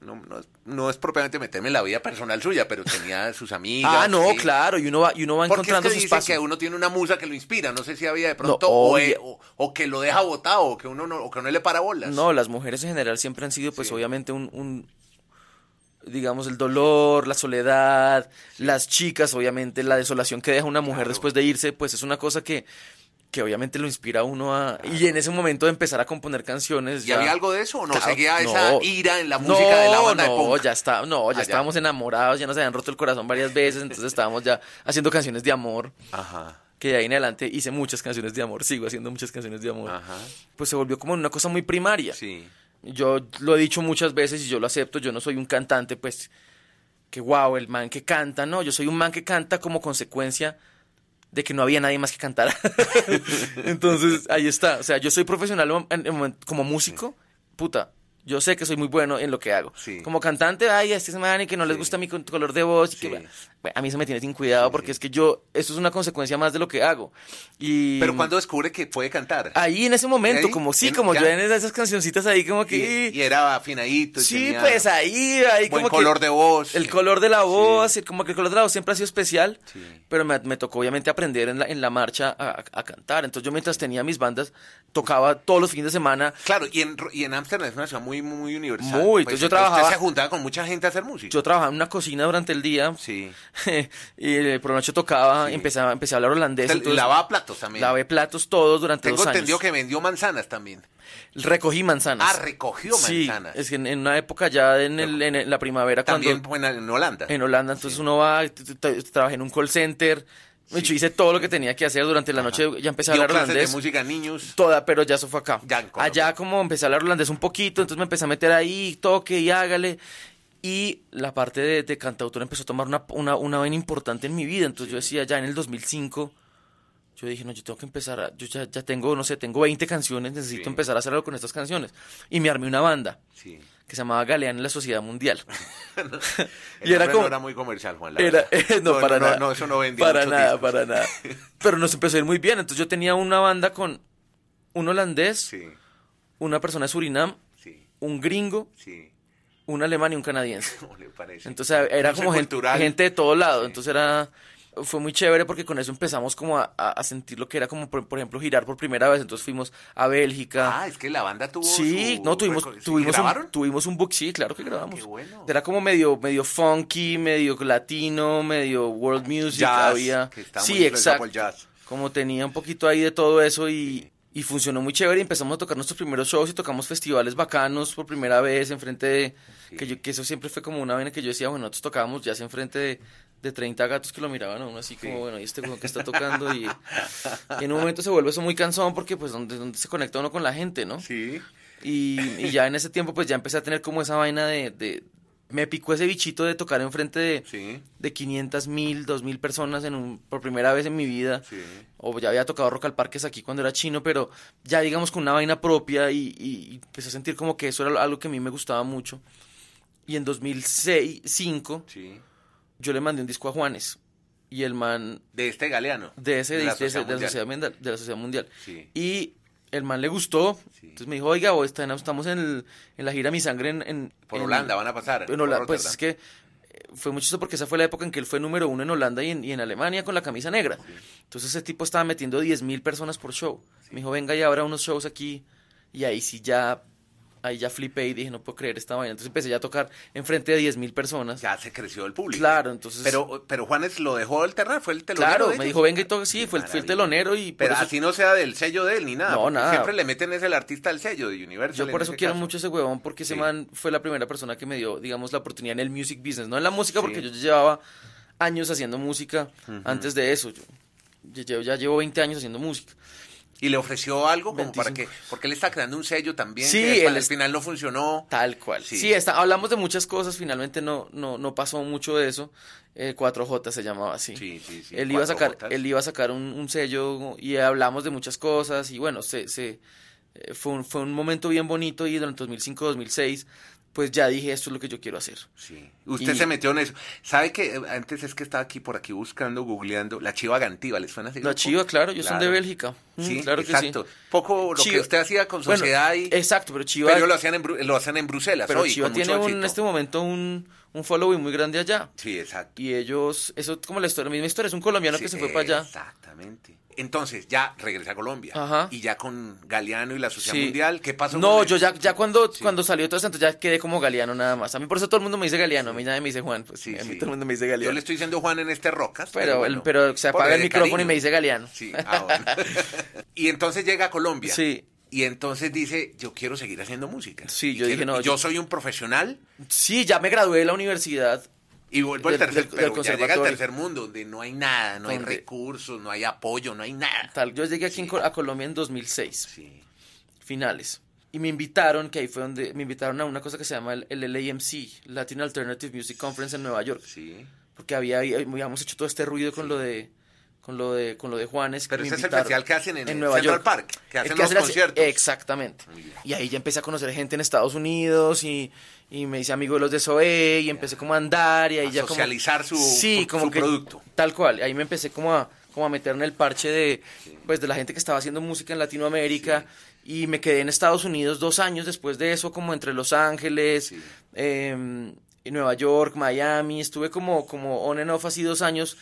No, no, no es propiamente meterme en la vida personal suya, pero tenía sus [laughs] amigas. ah, no, sí. claro, y uno va, y uno va Porque es que encontrando su espacio. que uno tiene una musa que lo inspira. No sé si había de pronto, No, o, obvio. eh, o- o que lo deja botado, o que uno no, o que no le para bolas. No, las mujeres en general siempre han sido, pues Sí. obviamente, un, un, digamos, el dolor, la soledad, las chicas, obviamente, la desolación que deja una mujer Claro. después de irse, pues es una cosa que, que obviamente lo inspira a uno a... Y en ese momento de empezar a componer canciones... ¿Y ya- había algo de eso o no? Claro, ¿Seguía esa ira en la música de la banda no, de punk? ya está, no, ya Ah, ya. estábamos enamorados, ya nos habían roto el corazón varias veces, entonces estábamos ya haciendo canciones de amor, Ajá, que de ahí en adelante hice muchas canciones de amor, sigo haciendo muchas canciones de amor. ajá. Pues se volvió como una cosa muy primaria. Sí. Yo lo he dicho muchas veces y yo lo acepto, yo no soy un cantante, pues, que wow, el man que canta, no, yo soy un man que canta como consecuencia de que no había nadie más que cantara. [laughs] Entonces, ahí está, o sea, yo soy profesional como músico, puta, yo sé que soy muy bueno en lo que hago. Sí. Como cantante, ay, es man y que no les Sí. gusta mi color de voz, y que, Sí. bueno, a mí se me tiene sin cuidado porque es que yo, eso es una consecuencia más de lo que hago. Y Pero cuando descubre que puede cantar. Ahí en ese momento, Ahí, como sí, como ya. yo en esas cancioncitas ahí como que... y, y era afinadito. y Sí, tenía pues ahí, ahí buen como que color de voz. el color de la voz, como que el color de la voz siempre ha sido especial, Sí. pero me, me tocó obviamente aprender en la, en la marcha a, a cantar. Entonces yo mientras tenía mis bandas, tocaba todos los fines de semana. Claro, y en y en Ámsterdam es una ciudad muy, muy universal. Muy, entonces yo trabajaba- Usted se juntaba con mucha gente a hacer música. Yo trabajaba en una cocina durante el día Sí. [laughs] y eh, por la noche tocaba, Sí. empecé, a, empecé a hablar holandés. Entonces lavaba platos también. lavé platos todos durante Tengo dos entendido años. que vendió manzanas también. Recogí manzanas. Ah, recogió Sí, manzanas. es que en, en una época ya en, el- en el- la primavera También cuando... en Holanda. En Holanda, entonces uno va, trabajé en un call center, hecho, hice todo lo que tenía que hacer durante la noche, ya empecé a hablar clases holandés. de música niños. Toda, pero ya eso fue acá. Ya. Allá como empecé a hablar holandés un poquito, entonces me empecé a meter ahí, toque y hágale. Y la parte de, de cantautor empezó a tomar una, una, una vaina importante en mi vida. Entonces yo decía, ya en el 2005, yo dije, no, yo tengo que empezar, a- yo ya, ya tengo, no sé, tengo 20 canciones, necesito Sí. empezar a hacer algo con estas canciones. Y me armé una banda Sí. Que se llamaba Galeán en la Sociedad Mundial. El [laughs] Y era como- no era muy comercial, Juan. la Era, [laughs] no, para nada. No, eso no vendía Para nada, discos. para nada. Pero nos empezó a ir muy bien. Entonces yo tenía una banda con un holandés, Sí, una persona de Surinam, sí, un gringo, sí. un alemán y un canadiense. [laughs] ¿Cómo le parece? Entonces era como gente, de todo lado. Entonces era fue muy chévere porque con eso empezamos como a, a- sentir lo que era como, por, por ejemplo, girar por primera vez. Entonces fuimos a Bélgica. Ah, es que la banda tuvo Sí, su no, tuvimos. ¿Sí tuvimos, ¿Grabaron? un, tuvimos un book, sí, claro que grabamos. qué bueno. Era como medio, medio funky, medio latino, medio world music, Jazz, había... que sí, exacto. jazz. Como tenía un poquito ahí de todo eso y, y funcionó muy chévere y empezamos a tocar nuestros primeros shows y tocamos festivales bacanos por primera vez enfrente de... Que, yo, que eso siempre fue como una vaina que yo decía, bueno, nosotros tocábamos ya enfrente de, de 30 gatos que lo miraban a uno así como, bueno, ¿y este weón que está [laughs] tocando? Y, y en un momento se vuelve eso muy cansón porque pues donde, donde se conecta uno con la gente, ¿no? Sí. Y, y ya en ese tiempo pues ya empecé a tener como esa vaina de... de- me picó ese bichito de tocar enfrente de, Sí. de 500 mil, 2 mil personas en un, por primera vez en mi vida. Sí. O ya había tocado Rock al Parques aquí cuando era chino, pero ya digamos con una vaina propia y, y- y empecé a sentir como que eso era algo que a mí me gustaba mucho. Y en 2005 Sí. Yo le mandé un disco a Juanes y el man De este galeano. de ese De la de, Sociedad de la sociedad mundial, de la sociedad mundial. Sí. Y el man le gustó. Sí. Entonces me dijo, oiga, hoy estamos en, el- en la gira Mi Sangre en... en- Por en- Holanda van a pasar. en por Hola- pues es que eh, fue muy chistoso porque esa fue la época en que él fue número uno en Holanda y en, y en Alemania con la camisa negra. Entonces ese tipo estaba metiendo 10 mil personas por show. Me dijo, venga y habrá unos shows aquí. Y ahí sí ya, ahí ya flipé y dije, no puedo creer esta vaina. Entonces empecé ya a tocar enfrente de 10 mil personas. Ya se creció el público. Claro, entonces... Pero, pero Juanes lo dejó alternar, fue el telonero. claro, de me dijo, venga y toque, sí, fue, el- fue el telonero y Pero eso... así no sea del sello de él ni nada. No, nada. Siempre le meten es el artista del sello de Universal. Yo por eso ese quiero caso. mucho ese huevón, porque ese Sí. man fue la primera persona que me dio, digamos, la oportunidad en el music business, no en la música, Sí. porque yo llevaba años haciendo música antes de eso. Yo, yo ya llevo 20 años haciendo música. Y le ofreció algo como 25. para que. Porque él está creando un sello también. Sí, que él al final no funcionó. Tal cual. Sí. Sí, está, hablamos de muchas cosas, finalmente no, no, no pasó mucho de eso. Eh, 4J se llamaba así. Sí, sí, sí. él, iba a sacar, Jotas. él iba a sacar un, un sello y hablamos de muchas cosas y bueno, se, se, eh, fue, un, fue un momento bien bonito y durante 2005-2006 pues ya dije esto es lo que yo quiero hacer. Sí. Usted Y- se metió en eso. ¿Sabe que eh, antes es que estaba aquí por aquí buscando, googleando, la chiva gantiva, ¿les suena así? La Chiva, claro, ellos son de Claro. Bélgica. Mm, Sí, claro que exacto. sí. Poco lo que usted hacía con Bueno, sociedad y. Exacto, pero Chiva, pero lo hacían en, lo hacen en Bruselas pero hoy, Chiva con tiene mucho un- éxito. en este momento un, un following muy grande allá. Sí, exacto. Y ellos, eso es como la historia, la misma historia, es un colombiano que se fue para allá. Exactamente. Entonces, ya regresa a Colombia. Ajá. Y ya con Galeano y la Sociedad Sí. Mundial, ¿qué pasó? No, con yo ya, ya cuando, Sí. cuando salió todo esto, entonces ya quedé como Galeano nada más. A mí por eso todo el mundo me dice Galeano, a mí nadie me dice Juan, pues Sí, a mí todo el mundo me dice Yo Galeano. le estoy diciendo Juan en este Rocas. pero, bueno, el- pero se apaga el micrófono y me dice Galeano. Sí, ah, bueno. [laughs] y entonces llega a Colombia. Sí. Y entonces dice, yo quiero seguir haciendo música. Sí, yo dije, quiero- no, y yo yo- soy un profesional Sí, ya me gradué de la universidad. y vuelvo al tercer, del- pero del ya llega al tercer mundo, donde no hay nada, no hay recursos, no hay apoyo, no hay nada. Tal, yo llegué aquí en a Colombia en 2006, Sí. finales. Y me invitaron, que ahí fue donde me invitaron a una cosa que se llama el, el LAMC, Latin Alternative Music Conference en Nueva York. Sí. Porque había, habíamos hecho todo este ruido con lo de con lo de con lo de Juanes. Pero ese es el festival que hacen en, el Nueva Central York. Park, que El hacen que los hace conciertos. Exactamente. Y ahí ya empecé a conocer gente en Estados Unidos y, y me hice amigo de los de SOE y empecé como a andar y ahí A ya como... socializar su- sí, su- como su que, producto. Tal cual. Ahí me empecé como a, como a meter en el parche de, pues, de la gente que estaba haciendo música en Latinoamérica y me quedé en Estados Unidos dos años después de eso, como entre Los Ángeles, y Nueva York, Miami. Estuve como, como on and off así dos años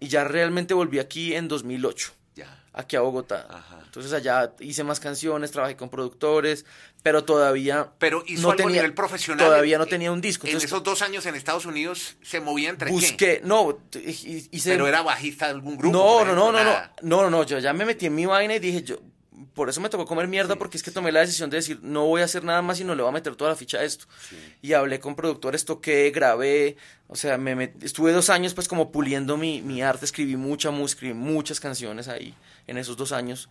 y ya realmente volví aquí en 2008 Ya. aquí a Bogotá. Ajá. Entonces allá hice más canciones, trabajé con productores, pero todavía Pero hizo no algo tenía, a nivel profesional. Todavía no En- tenía un disco. En Entonces esos dos años en Estados Unidos se movía entre qué? busqué, no, hice Pero era bajista de algún grupo. no, no, no, no, no, no, no, no, yo ya me metí en mi vaina y dije, yo, por eso me tocó comer mierda, porque es que tomé la decisión de decir, no voy a hacer nada más y no le voy a meter toda la ficha a esto. Y hablé con productores, toqué, grabé, o sea, me met- estuve dos años pues como puliendo mi, mi arte, escribí mucha música, escribí muchas canciones ahí, en esos dos años.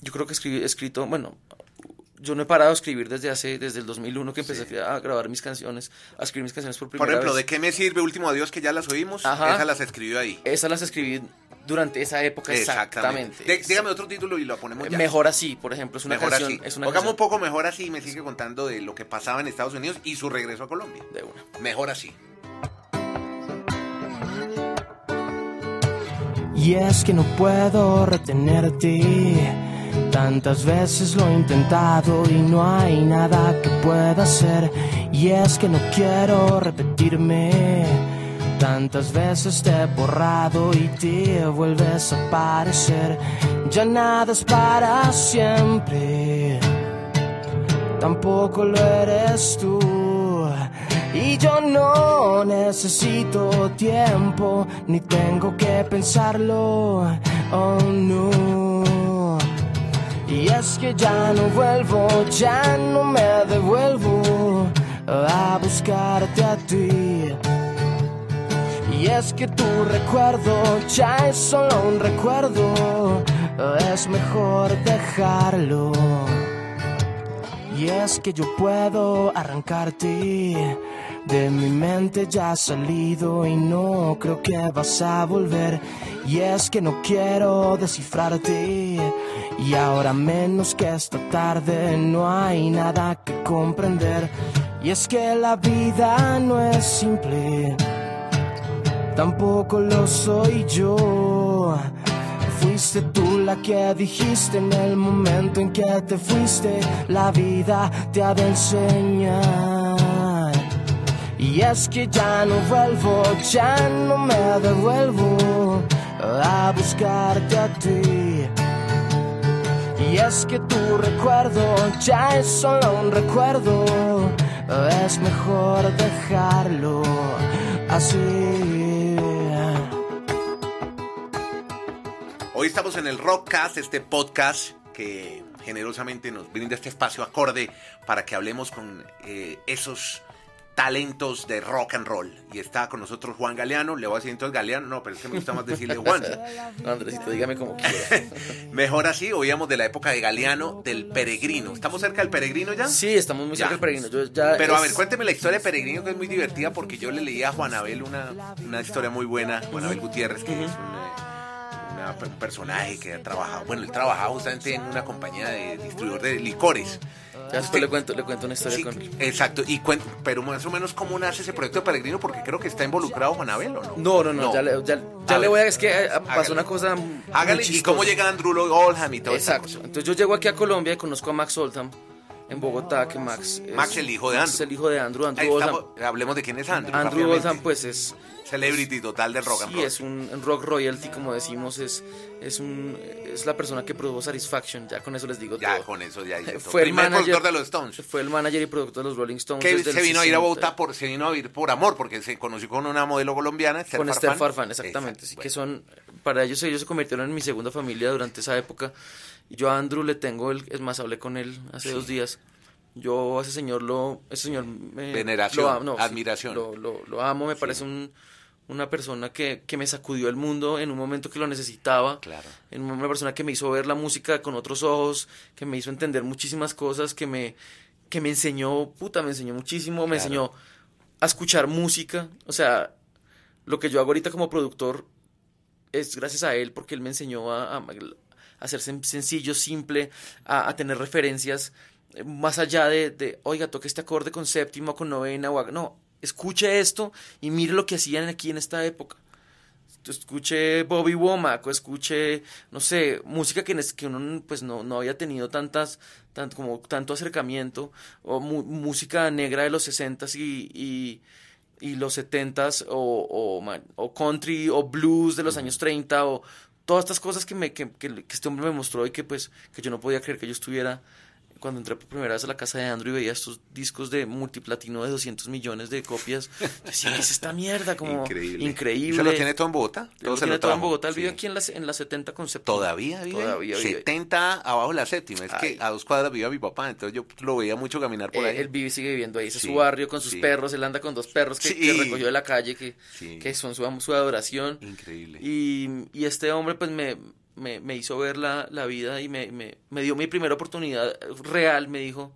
Yo creo que escribí, he escrito, bueno, yo no he parado de escribir desde hace, desde el 2001 que empecé a grabar mis canciones, a escribir mis canciones por primera Por ejemplo, vez. ¿de qué me sirve Último Adiós que ya las oímos? Ajá. Esas las escribió ahí. Esas las escribí durante esa época exactamente. De- dígame otro título y lo ponemos ya. Mejor así, por ejemplo, es una Mejor canción, así. es una Pongamos un poco mejor así y me sigue contando de lo que pasaba en Estados Unidos y su regreso a Colombia. de una. Mejor así. Y es que no puedo retenerte. Tantas veces lo he intentado y no hay nada que pueda hacer. Y es que no quiero repetirme. Tantas veces te he borrado y te vuelves a aparecer. Ya nada es para siempre. Tampoco lo eres tú. Y yo no necesito tiempo, ni tengo que pensarlo. Oh no. Y es que ya no vuelvo, ya no me devuelvo a buscarte a ti. Y es que tu recuerdo ya es solo un recuerdo, es mejor dejarlo. Y es que yo puedo arrancarte de mi mente ya ha salido y no creo que vas a volver. Y es que no quiero descifrarte. Y ahora menos que esta tarde no hay nada que comprender. Y es que la vida no es simple. Tampoco lo soy yo. Fuiste tú la que dijiste en el momento en que te fuiste. La vida te ha de enseñar. Y es que ya no vuelvo, ya no me devuelvo a buscarte a ti. Y es que tu recuerdo ya es solo un recuerdo, es mejor dejarlo así. Hoy estamos en el Rockcast, este podcast que generosamente nos brinda este espacio acorde para que hablemos con eh, esos talentos de rock and roll. Y está con nosotros Juan Galeano. Le voy a decir entonces Galeano, no, pero es que me gusta más decirle Juan. No, [laughs] Andresito, dígame como quiera. [laughs] Mejor así, oíamos de la época de Galeano, del Peregrino. ¿Estamos cerca del Peregrino ya? Sí, estamos muy cerca del peregrino. Yo ya Pero a ver, cuénteme la historia de Peregrino, que es muy divertida, porque yo le leí a Juan Abel una, una historia muy buena, Juan Abel Gutiérrez, que es un, eh, un personaje que ha trabajado, bueno, él trabajaba justamente en una compañía de distribuidor de licores. Ya después le cuento, le cuento una historia Sí, con él. exacto, y pero más o menos cómo nace ese proyecto de Peregrino, porque creo que está involucrado Juan Abel, ¿o no? No, no, no, ya, le, ya, ya A le ver, voy a... Es que eh, hágale. pasó una cosa muy Hágale, ¿y cómo llega Andrew Oldham y todo eso? Exacto. Entonces yo llego aquí a Colombia y conozco a Max Oldham en Bogotá, que Max... es- Max, el hijo de Max, Andrew. el hijo de Andrew. Andrew Oldham. hablemos de quién es Andrew. Andrew. Oldham, pues es... Celebrity total del rock and Sí, roll. es un rock royalty, como decimos, es, es, un, es la persona que produjo Satisfaction, ya con eso les digo Ya, todo. con eso ya [laughs] todo. Fue el Primer manager productor de los Stones. Fue el manager y productor de los Rolling Stones. Que se vino a ir a 60. Bogotá por, se vino a ir por amor, porque se conoció con una modelo colombiana, Esther con Esther Farfán. Farfán, exactamente. Exacto, sí, que bueno. son, para ellos, ellos se convirtieron en mi segunda familia durante esa época. Yo a Andrew le tengo, el, es más, hablé con él hace dos días. Yo a ese señor lo, ese señor Veneración, lo no, sí, admiración. lo, lo- lo amo, me parece un, una persona que, que me sacudió el mundo en un momento que lo necesitaba. Claro. En una persona que me hizo ver la música con otros ojos, que me hizo entender muchísimas cosas, que me, que me enseñó, puta, me enseñó muchísimo, me enseñó a escuchar música. O sea, lo que yo hago ahorita como productor es gracias a él, porque él me enseñó a, a- a hacer sen- sencillo, simple, a, a tener referencias eh, más allá de, de, oiga, toque este acorde con séptima con novena, o haga-". no, escuche esto y mire lo que hacían aquí en esta época. Escuche Bobby Womack o escuche, no sé, música que, que uno pues no, no había tenido tantas, tan, como tanto acercamiento, o mu- música negra de los 60s y, y, y los 70s, o, o, man- o country, o blues de los años 30, o todas estas cosas que, me, que, que, que este hombre me mostró y que pues que yo no podía creer que yo estuviera cuando entré por primera vez a la casa de Andrew y veía estos discos de multiplatino de 200 millones de copias, [laughs] decía, ¿qué es esta mierda? Como Increíble. increíble. ¿Y ¿Se lo tiene todo en Bogotá? Él lo se tiene todo en? Bogotá, él Sí. vive aquí en la, en la 70 con séptima. ¿Todavía vive? Todavía vive. 70 abajo de la séptima. Es Ay. que a dos cuadras vivía mi papá, entonces yo lo veía mucho caminar por Eh, ahí. él vive y sigue viviendo ahí, ese Sí, es su barrio con sus sí. perros, él anda con dos perros que, que recogió de la calle, que, que son su, su adoración. Increíble. Y, y este hombre pues me, me, me hizo ver la, la vida y me, me, me dio mi primera oportunidad real, me dijo,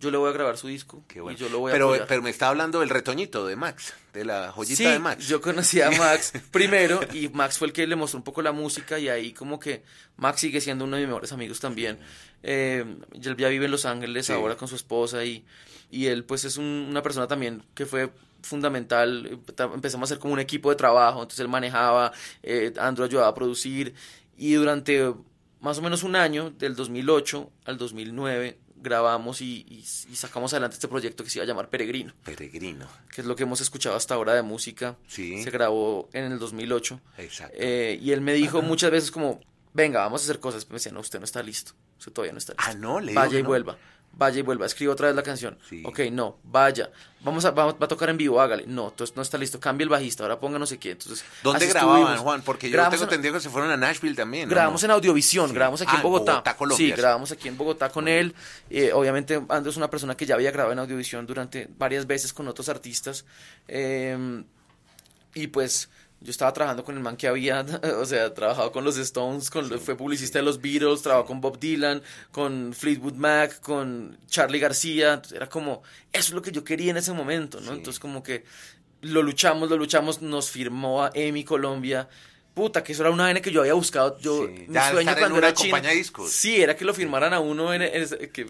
yo le voy a grabar su disco Qué bueno. y yo lo voy a pero, apoyar". pero me está hablando del retoñito de Max, de la joyita Sí, de Max. yo conocí a Max [laughs] primero y Max fue el que le mostró un poco la música y ahí como que Max sigue siendo uno de mis mejores amigos también. Eh, él ya vive en Los Ángeles Sí. ahora con su esposa y, y él pues es un- una persona también que fue fundamental. Eh, Empezamos a hacer como un equipo de trabajo, entonces él manejaba, eh, Andrew ayudaba a producir y durante más o menos un año, del 2008 al 2009, grabamos y, y- y sacamos adelante este proyecto que se iba a llamar Peregrino, Peregrino. que es lo que hemos escuchado hasta ahora de música. Sí. Se grabó en el 2008. Exacto. Eh, y él me dijo muchas veces como, venga, vamos a hacer cosas. Me decía, no, usted no está listo. Usted todavía no está listo. Ah, no, le digo Vaya que y no. vuelva. Vaya y vuelva. Escriba otra vez la canción. Sí. Ok, no, vaya. Vamos a, vamos, va a tocar en vivo, hágale. No, entonces no está listo. Cambie el bajista, ahora ponga no sé qué. Entonces, ¿Dónde grababan, estuvimos. Juan? Porque yo tengo en- entendido que se fueron a Nashville también. ¿no? Grabamos en Audiovisión, Sí. grabamos aquí Ah, en Bogotá. Bogotá, Colombia, sí, grabamos aquí en Bogotá con él. Eh, obviamente Andrew es una persona que ya había grabado en Audiovisión durante varias veces con otros artistas. Eh, y pues yo estaba trabajando con el man que había, [laughs] o sea, trabajado con los Stones, con, fue publicista de los Beatles, trabajó con Bob Dylan, con Fleetwood Mac, con Charlie García. Entonces, era como, eso es lo que yo quería en ese momento, ¿no? Sí. Entonces como que lo luchamos, lo luchamos, nos firmó a EMI Colombia. Puta, que eso era una vaina que yo había buscado. Yo, Sí, mi ya sueño cuando era chino. de discos. Sí, era que lo firmaran a uno en, en que,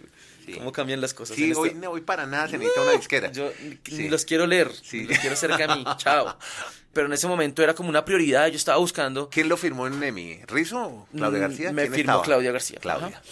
Sí. cómo cambian las cosas. Sí, hoy, no, hoy para nada se necesita una disquera. Yo ni, Sí. los quiero leer, Sí. los quiero cerca de mí, [laughs] chao. Pero en ese momento era como una prioridad, yo estaba buscando. ¿Quién lo firmó en EMI? ¿Rizo o Claudia Mm, García? Me ¿Quién firmó estaba? Claudia García. Claudia. ajá.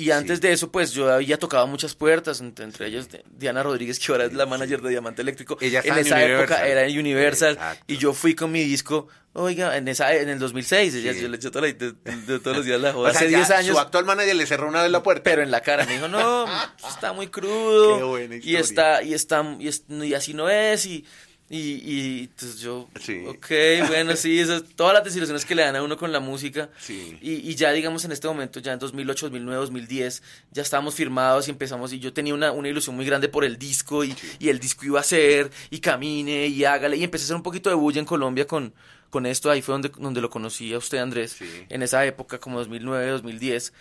Y antes de eso, pues yo había tocado muchas puertas, entre, ellas Diana Rodríguez, que ahora es la manager de Diamante Eléctrico. Ella en esa época era en Universal. Exacto. Y yo fui con mi disco, oiga, en esa en el 2006, ella, Sí. yo le eché toda la- de, de todos los días la [laughs] joda. O sea, Hace ya 10 años. Su actual manager le cerró una vez la puerta. Pero en la cara me dijo, no, [laughs] está muy crudo. Qué buena y está, y está, y, es- y así no es. Y, y, y entonces yo, Sí. ok, bueno, sí, esas, todas las desilusiones que le dan a uno con la música. Sí. Y, y ya, digamos, en este momento, ya en 2008, 2009, 2010, ya estábamos firmados y empezamos. Y yo tenía una, una ilusión muy grande por el disco. Y, y el disco iba a ser, y camine, y hágale. Y empecé a hacer un poquito de bulla en Colombia con, con esto. Ahí fue donde, donde lo conocí a usted, Andrés. En esa época, como 2009, 2010.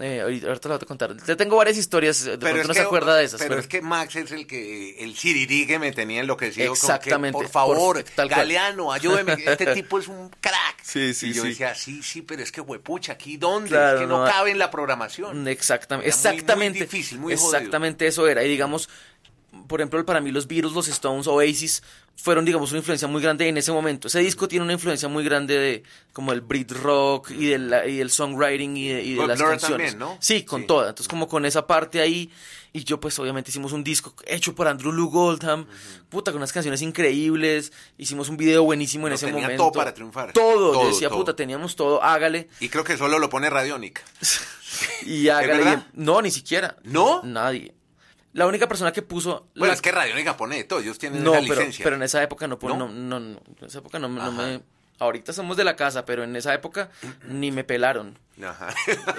Eh, ahorita, la voy a contar. Te tengo varias historias, de pronto no se acuerda de esas. Pero, pero- es que Max es el que el sirirí que me tenía enloquecido. con que, Exactamente, por favor, por- tal. Galeano, ayúdeme. Este [laughs] tipo es un crack. Sí, sí, y yo sí. decía, sí, sí, pero es que huepucha, ¿aquí dónde? Claro, es que no, no, cabe en la programación. Exactamente, Era muy- muy exactamente. difícil, muy jodido. exactamente eso era. Y digamos, por ejemplo, para mí los Beatles, los Stones, Oasis fueron, digamos, una influencia muy grande en ese momento. Ese disco tiene una influencia muy grande de como el Brit Rock y del, y del songwriting y de, y de las canciones. también, ¿no? Sí, con Sí. toda. Entonces, como con esa parte ahí. Y yo, pues, obviamente hicimos un disco hecho por Andrew Lou Goldham. Puta, con unas canciones increíbles. Hicimos un video buenísimo en Lo ese tenía momento. todo para triunfar. Todo. Todo, yo decía, todo. puta, teníamos todo, hágale. Y creo que solo lo pone Radiónica. [laughs] Y hágale. verdad? y- no, ni siquiera. ¿No? Nadie. La única persona que puso. Bueno, la- es que Radiónica pone de todo, ellos tienen No, esa pero, licencia. pero en esa época no, ¿No? no, no, en esa época no, me. Ahorita somos de la casa, pero en esa época ni me pelaron. Ajá.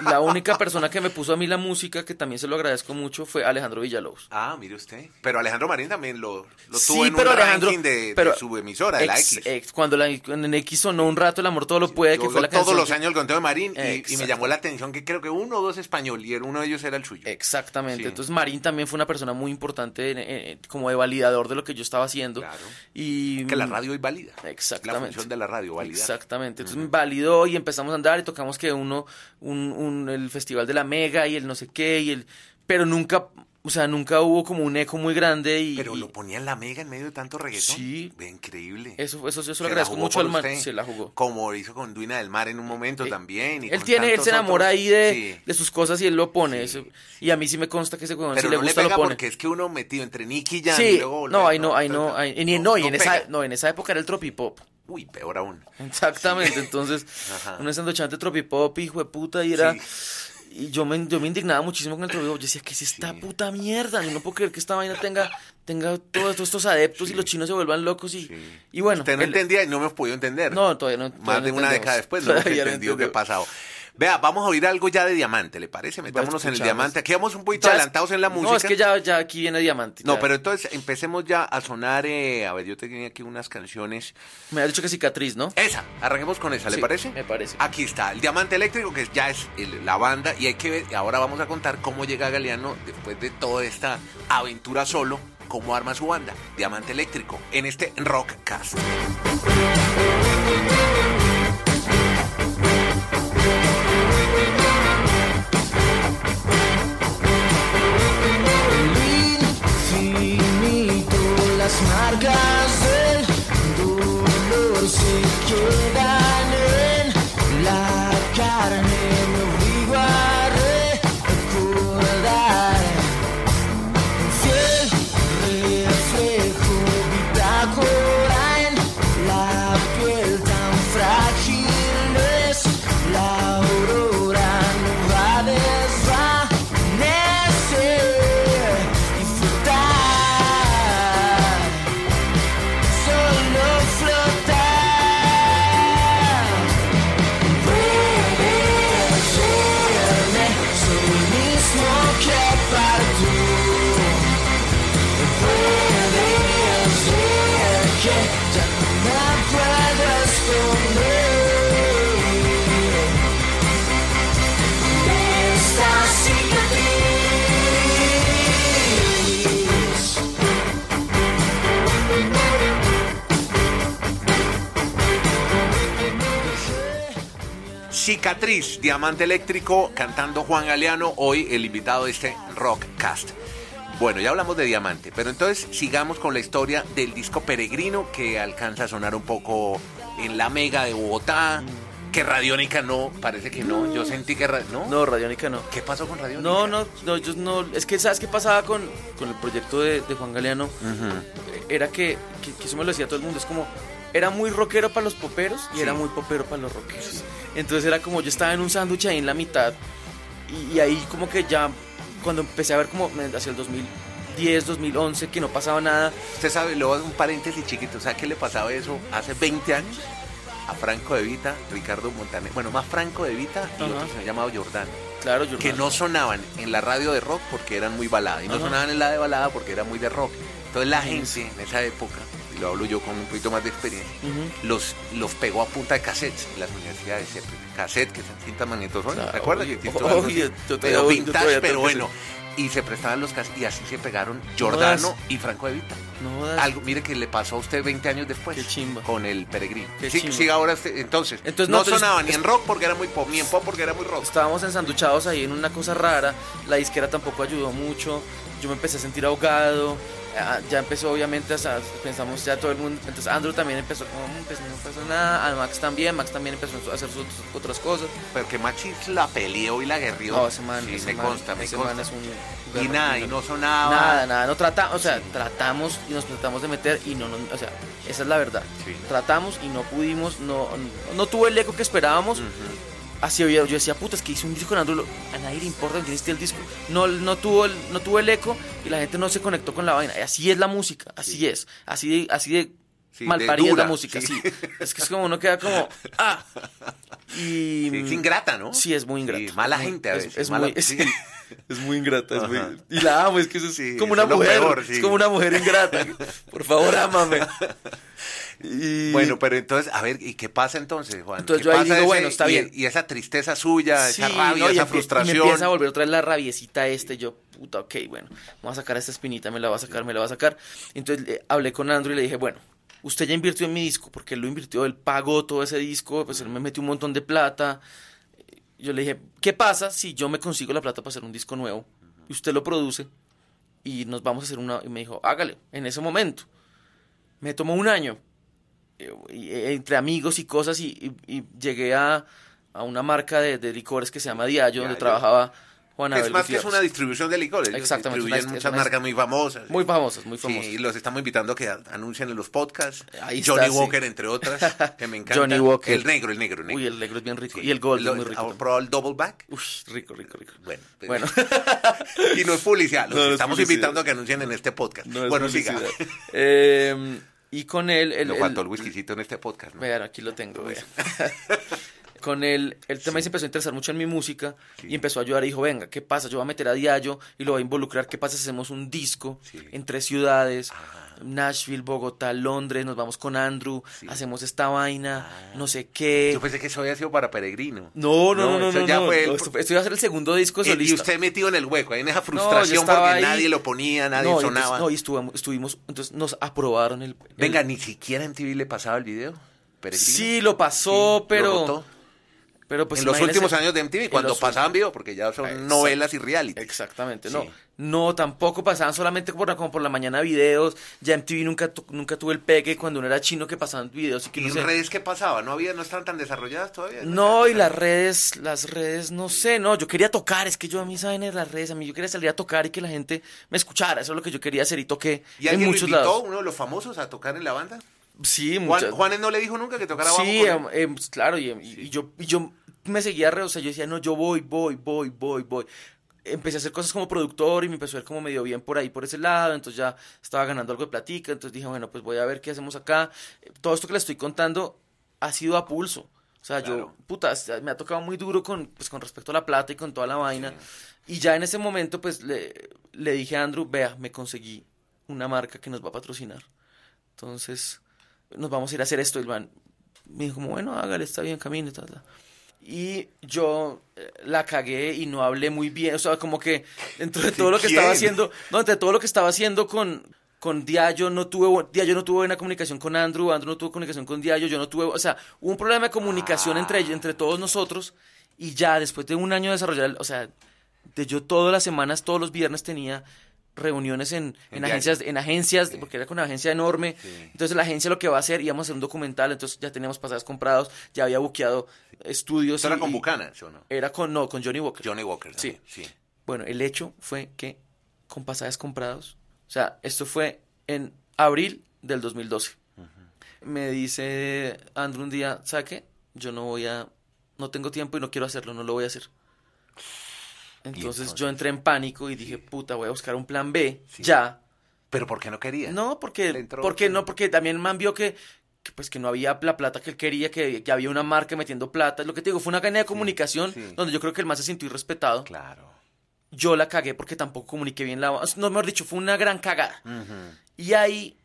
La [laughs] única persona que me puso a mí la música, que también se lo agradezco mucho, fue Alejandro Villalobos. Ah, mire usted. Pero Alejandro Marín también lo, lo Sí, tuvo en pero un Alejandro- ranking de, de pero su emisora, de la Ex- X. ex- cuando la, en X sonó un rato El amor todo lo puede, que fue la todos canción. los que- años el conteo de Marín y- y, me llamó la atención que creo que uno o dos español y uno de ellos era el suyo. Exactamente. Sí. Entonces Marín también fue una persona muy importante en- en- como de validador de lo que yo estaba haciendo. Claro. Y Que la radio es válida. Exactamente. La función de la radio, validar. Exactamente. Entonces me validó y empezamos a andar y tocamos que uno, un, un- el festival de la Mega y el no sé qué y el, pero nunca, o sea, nunca hubo como un eco muy grande y, Pero lo ponía en la mega en medio de tanto reggaetón. Sí. Ve, increíble. eso, eso, Se lo agradezco mucho al man. Se la jugó. Como hizo con Duina del Mar en un momento Eh, también. y él tiene, él se enamora otros. ahí de, Sí. de sus cosas y él lo pone. Sí, eso- y a mí sí me consta que ese Pero si le no gusta, le pega lo pone. porque es que uno metido entre Nicky y Jan y no, ahí no, ahí no, ahí- no, y en esa, no, en esa época era el tropipop. Uy, peor aún. Exactamente, entonces [laughs] uno sandochante tropipop, hijo de puta, y era... Y yo me, yo me indignaba muchísimo con el tropipop, yo decía, ¿qué es esta puta mierda? Yo no puedo creer que esta vaina tenga, tenga todos estos, estos adeptos y los chinos se vuelvan locos y, Sí. y bueno. Usted no el- entendía y no me hemos podido entender. No, todavía no. Más todavía de no una década después no no entendido qué pasado. Vea, vamos a oír algo ya de diamante, ¿le parece? Metámonos en el diamante. Aquí vamos un poquito Ya adelantados en la música. No, es que ya, ya aquí viene Diamante. No, ya. pero entonces empecemos ya a sonar. eh, a ver, yo tenía aquí unas canciones. Me has dicho que cicatriz, ¿no? Esa, arranquemos con esa, ¿le Sí, parece? me parece. Aquí está, el diamante eléctrico, que ya es el- la banda, y hay que ver, ahora vamos a contar cómo llega Galeano después de toda esta aventura solo, cómo arma su banda, Diamante Eléctrico, en este Rockcast. Matriz, Diamante Eléctrico, cantando Juan Galeano, hoy el invitado de este Rockcast. Bueno, ya hablamos de Diamante, pero entonces sigamos con la historia del disco Peregrino que alcanza a sonar un poco en la Mega de Bogotá. Que Radiónica no, parece que no. Yo sentí que. ra- ¿No? No, Radiónica no. ¿Qué pasó con Radiónica? No, no, no, yo no. Es que, ¿sabes qué pasaba con, con el proyecto de, de Juan Galeano? Era que, que, que eso me lo decía todo el mundo. Es como, era muy rockero para los poperos y Sí. era muy popero para los rockeros. Entonces era como, yo estaba en un sándwich ahí en la mitad. Y, y ahí, como que ya, cuando empecé a ver como hacia el 2010, 2011, que no pasaba nada. Usted sabe, luego un paréntesis chiquito, ¿sabe qué le pasaba eso hace 20 años? A Franco de Vita, Ricardo Montaner. Bueno, más Franco de Vita y Ajá. otro se llamado Jordano. Claro, yo que no sonaban en la radio de rock porque eran muy balada y no sonaban en la de balada porque era muy de rock. Entonces la gente en esa época, y lo hablo yo con un poquito más de experiencia, los, los pegó a punta de cassettes en las universidades. Cassette, que son cintas yo vintage, todavía pero bueno. Y se prestaban los cassettes y así se pegaron Jordano y Franco de Vita. No. Algo, mire que le pasó a usted 20 años después. Qué chimba. Con el peregrino. Qué Sí, siga ahora usted- entonces. Entonces, no, sonaba ni en rock porque era muy pop, ni en pop porque era muy rock. Estábamos ensanduchados ahí en una cosa rara, la disquera tampoco ayudó mucho, yo me empecé a sentir ahogado, ah, ya empezó obviamente, pensamos ya todo el mundo, entonces Andrew también empezó como, "Mm, pues no pasa nada, a Max también, Max también empezó a hacer sus otras cosas. Pero que Maxis la peleó y la guerrió. No, ese man, Sí, ese me man- consta, me ese consta. man es un... Y nada, y no sonaba. Nada, nada, no tratamos, o sea, tratamos y nos tratamos de meter y no, no, o sea, esa es la verdad. Sí. Tratamos y no pudimos, no, no, no tuvo el eco que esperábamos. Ujú. Así había, yo decía, puta, es que hice un disco Andrew, lo- a nadie le importa quién esté el disco. No, no, tuvo el, no tuvo el eco y la gente no se conectó con la vaina. Así es la música, así es. Así de, así de Sí, es la música, sí. sí. Es que es como uno queda como, [laughs] ah. Y, Sí, es ingrata, ¿no? Sí, es muy ingrata. Mala gente a es- veces. Es, mala- muy, [laughs] es muy ingrata. es muy- Ajá. y la amo, es que eso es Sí, como una mujer. peor. Es como una mujer ingrata. [laughs] Por favor, ámame. Y, Bueno, pero entonces, a ver, ¿y qué pasa entonces, Juan? Entonces ¿Qué yo ahí digo, ese- bueno, está y- bien. Y esa tristeza suya, esa rabia, no, y esa Y frustración. me empieza a volver otra vez la rabiecita este. Yo, puta, ok, bueno, vamos a sacar esta espinita, me la va a sacar, me la va a sacar. Entonces eh, hablé con Andrew y le dije, bueno, usted ya invirtió en mi disco, porque él lo invirtió, él pagó todo ese disco, pues él me metió un montón de plata. Yo le dije, ¿qué pasa si yo me consigo la plata para hacer un disco nuevo? Y usted lo produce y nos vamos a hacer una... Y me dijo, hágale, en ese momento. Me tomó un año, eh, eh, entre amigos y cosas, y, y- y llegué a, a una marca de, de licores que se llama Diallo, donde trabajaba Es más que es una distribución de licores. ellos Exactamente, Distribuyen una- muchas una- marcas muy famosas. Muy famosas, muy Sí, famosas. y los estamos invitando a que anuncien en los podcasts. Ahí está, Johnny sí. Walker, entre otras, que me [laughs] encanta. Johnny Walker. El negro, el negro, el negro. Uy, el negro es bien rico. Sí. Y el gold Lo- es muy rico. ¿Ha también. probado el double back? Uy, rico, rico, rico. Bueno, pues- Bueno. [laughs] y no es publicidad, los [laughs] No, estamos publicidad. invitando a que anuncien en este podcast. No bueno, siga. Eh, y con él... El, el- faltó el whiskycito en este podcast, ¿no? Vean, aquí lo tengo, vean. Con él, él también se empezó a interesar mucho en mi música y empezó a ayudar y dijo, venga, ¿qué pasa? Yo voy a meter a Diallo y lo voy a involucrar. ¿Qué pasa si hacemos un disco Sí. en tres ciudades? Ah. Nashville, Bogotá, Londres, nos vamos con Andrew, hacemos esta vaina, no sé qué. Ah. Yo pensé que eso había sido para Peregrino. No, no, no, no, no. ya no, fue el- esto, esto iba a ser el segundo disco Eh, solista. y usted metido en el hueco, ahí en esa frustración porque ahí. nadie lo ponía, nadie sonaba. entonces- no, y estuvimos, estuvimos, entonces nos aprobaron el... el- Venga, ni siquiera en TV le pasaba el video. Peregrino. Sí, lo pasó, Sí, pero... lo. Pero pues en los últimos años de MTV, cuando pasaban video, porque ya son novelas y reality. Exactamente, Sí. no. No, tampoco pasaban solamente por como por la mañana videos. Ya MTV nunca, tu- nunca tuve el pegue cuando uno era chino que pasaban videos y que ¿Y no sé. redes qué pasaba? ¿No había, no estaban tan desarrolladas todavía? No, y las redes, las redes, no sé, no, yo quería tocar, es que yo a mí saben en las redes, a mí yo quería salir a tocar y que la gente me escuchara, eso es lo que yo quería hacer y toqué ¿Y en alguien lo muchos invitó, lados. uno de los famosos, a tocar en la banda? Sí, Juan, muchas. Juanes no le dijo nunca que tocara bajo Sí, em, em, claro, y, y- y yo, y yo me seguía re, o sea, yo decía, no, yo voy, voy, voy, voy, voy. Empecé a hacer cosas como productor y me empezó a ir como medio bien por ahí, por ese lado, entonces ya estaba ganando algo de platica, entonces dije, bueno, pues voy a ver qué hacemos acá. Todo esto que le estoy contando ha sido a pulso. O sea, Claro. yo, puta, me ha tocado muy duro con, pues, con respecto a la plata y con toda la vaina. Y ya en ese momento, pues, le, le dije a Andrew, vea, me conseguí una marca que nos va a patrocinar. Entonces, nos vamos a ir a hacer esto. Y el man me dijo como, bueno, hágale, está bien, camine, tal, tal. Y yo eh, la cagué y no hablé muy bien. O sea, como que dentro de todo lo que ¿Quién? estaba haciendo, no, entre todo lo que estaba haciendo con, con Diallo, no tuve, Diallo no tuvo buena comunicación con Andrew, Andrew no tuvo comunicación con Diallo, yo no tuve, o sea, hubo un problema de comunicación Ah. entre, entre todos nosotros Y ya después de un año de desarrollar, o sea, de yo todas las semanas, todos los viernes tenía reuniones en, en, En agencias, en agencias, Sí. porque era con una agencia enorme. Sí. Entonces la agencia lo que va a hacer, íbamos a hacer un documental, entonces ya teníamos pasajes comprados, ya había buqueado estudios. ¿Eso era y- con y- Buchanan, ¿sí o no? Era con, no, con Johnny Walker. Johnny Walker. Sí. sí. Bueno, el hecho fue que con pasajes comprados, o sea, esto fue en abril del 2012. Me dice Andrew un día, ¿sabe qué? Yo no voy a, no tengo tiempo y no quiero hacerlo, no lo voy a hacer. Entonces, entonces? yo entré en pánico y dije, puta, voy a buscar un plan B, Sí. ya. ¿Pero por qué no quería? No, porque, entró- porque no, porque también el man vio que, que, pues que no había la plata que él quería, que, que había una marca metiendo plata. Lo que te digo, fue una cadena de comunicación donde yo creo que el man se sintió irrespetado. Claro. Yo la cagué porque tampoco comuniqué bien la... No, mejor dicho, fue una gran cagada. Ujú. Y ahí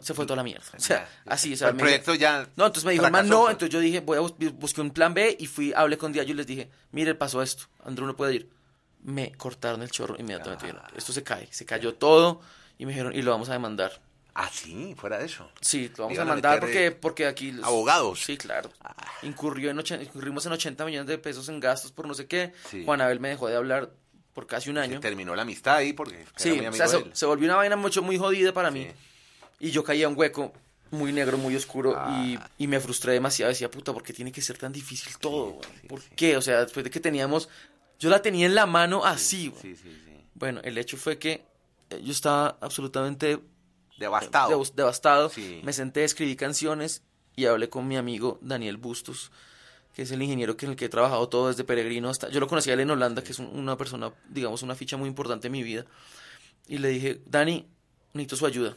se fue toda la mierda. O sea, así, o sea, el me- proyecto ya. No, entonces me dijo, man, no. Entonces yo dije, voy a bus busqué un plan B y fui, hablé con Diallo y les dije, mire, pasó esto, Andrew no puede ir. Me cortaron el chorro inmediatamente. Dijeron, esto se cae, se cayó todo. Y me dijeron, y lo vamos a demandar. Ah, sí, fuera de eso. Sí, lo vamos a meter, porque, eh, porque aquí... los- abogados. Sí, claro. Incurrió en ochen- incurrimos en 80 millones de pesos en gastos por no sé qué. Sí. Juan Abel me dejó de hablar por casi un Se año. terminó la amistad ahí porque era Sí, muy o sea, de se, él. se volvió una vaina mucho, muy jodida para mí. Y yo caía en un hueco muy negro, muy oscuro. Y, Ah. y me frustré demasiado. Decía, puta, ¿por qué tiene que ser tan difícil todo? sí, ¿Por qué? O sea, después de que teníamos... Yo la tenía en la mano así, güey. Sí, sí, sí. Bueno, el hecho fue que eh, yo estaba absolutamente Devastado. dev- devastado. Sí. Me senté, escribí canciones y hablé con mi amigo Daniel Bustos, que es el ingeniero en el que he trabajado todo desde Peregrino hasta... Yo lo conocí a él en Holanda, que es un- una persona, digamos, una ficha muy importante en mi vida. Y le dije, Dani, necesito su ayuda.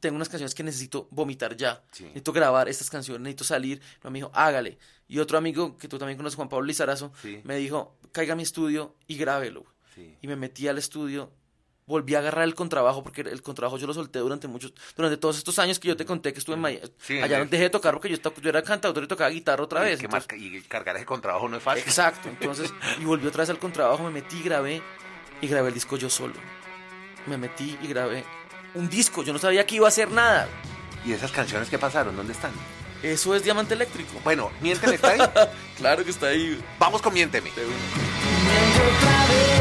Tengo unas canciones que necesito vomitar ya. Sí. Necesito grabar estas canciones, necesito salir. Me dijo, hágale. Y otro amigo que tú también conoces, Juan Pablo Lizarazo, Sí. me dijo, caiga a mi estudio y grábelo. Sí. Y me metí al estudio, volví a agarrar el contrabajo, porque el contrabajo yo lo solté durante muchos, durante todos estos años que yo te conté que estuve en Miami. Allá no dejé de tocar porque yo, yo era cantautor y tocaba guitarra otra vez. Y, entonces- marca- y cargar ese contrabajo no es fácil. Exacto, [laughs] entonces, y volví otra vez al contrabajo, me metí, grabé, y grabé el disco yo solo. Me metí y grabé un disco, yo no sabía que iba a hacer nada. ¿Y esas canciones qué pasaron? ¿Dónde están? Eso es Diamante Eléctrico. Bueno, Miénteme está ahí. [laughs] Claro que está ahí. Vamos con Miénteme. otra vez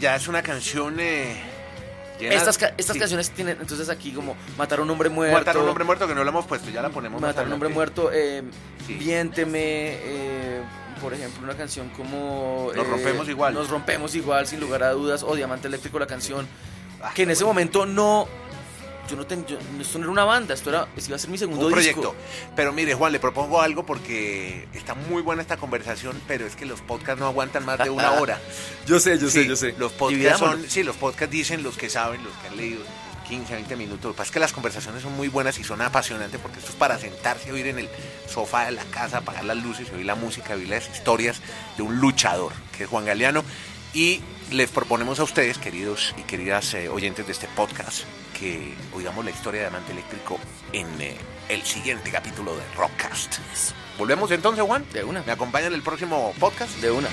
ya es una canción eh, llena- Estas, ca- estas sí. canciones tienen entonces aquí como Matar a un hombre muerto. Matar a un hombre muerto que no lo hemos puesto, ya la ponemos. Matar a un hombre muerto, eh, Sí. Viénteme, eh, por ejemplo, una canción como... Nos eh, rompemos igual. Nos rompemos igual, sin lugar a dudas, o Diamante Eléctrico, la canción, Ah, que en ese momento no... Yo no tengo... Esto no era una banda, esto era, esto iba a ser mi segundo un disco. proyecto. Pero mire, Juan, le propongo algo porque está muy buena esta conversación, pero es que los podcasts no aguantan más de una hora. [laughs] Yo sé, yo Sí, Los podcasts son, sí, los podcasts dicen los que saben, los que han leído 15, 20 minutos. Lo que pasa es que las conversaciones son muy buenas y son apasionantes porque esto es para sentarse a oír en el sofá de la casa, apagar las luces y oír la música, oír las historias de un luchador, que es Juan Galeano. Y les proponemos a ustedes, queridos y queridas eh, oyentes de este podcast, que oigamos la historia de Diamante Eléctrico en eh, el siguiente capítulo de Rockcast. ¿Volvemos entonces, Juan? De una. ¿Me acompañan en el próximo podcast? De una.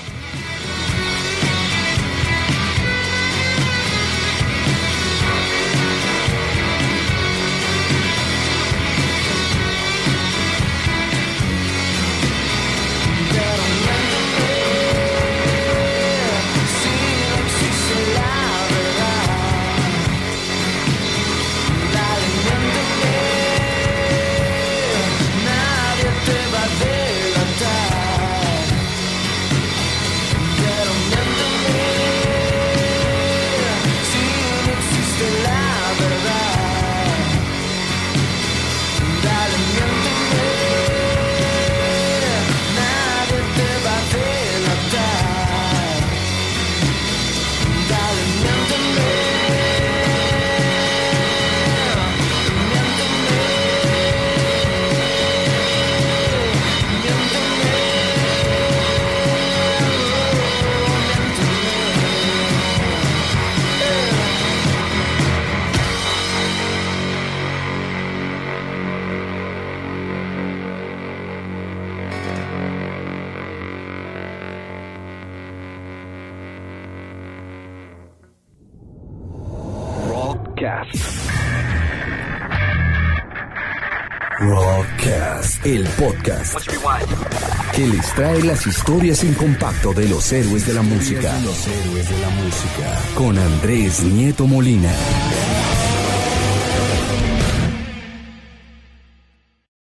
Podcast que les trae las historias en compacto de los héroes de la música. Los héroes de la música. Con Andrés Nieto Molina.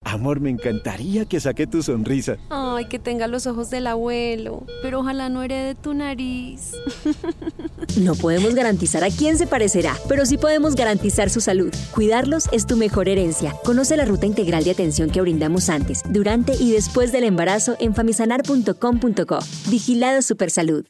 Amor, me encantaría que saque tu sonrisa. Ay, que tenga los ojos del abuelo, pero ojalá no herede tu nariz. [laughs] No podemos garantizar a quién se parecerá, pero sí podemos garantizar su salud. Cuidarlos es tu mejor herencia. Conoce la ruta integral de atención que brindamos antes, durante y después del embarazo en famisanar.com.co. Vigilado Supersalud.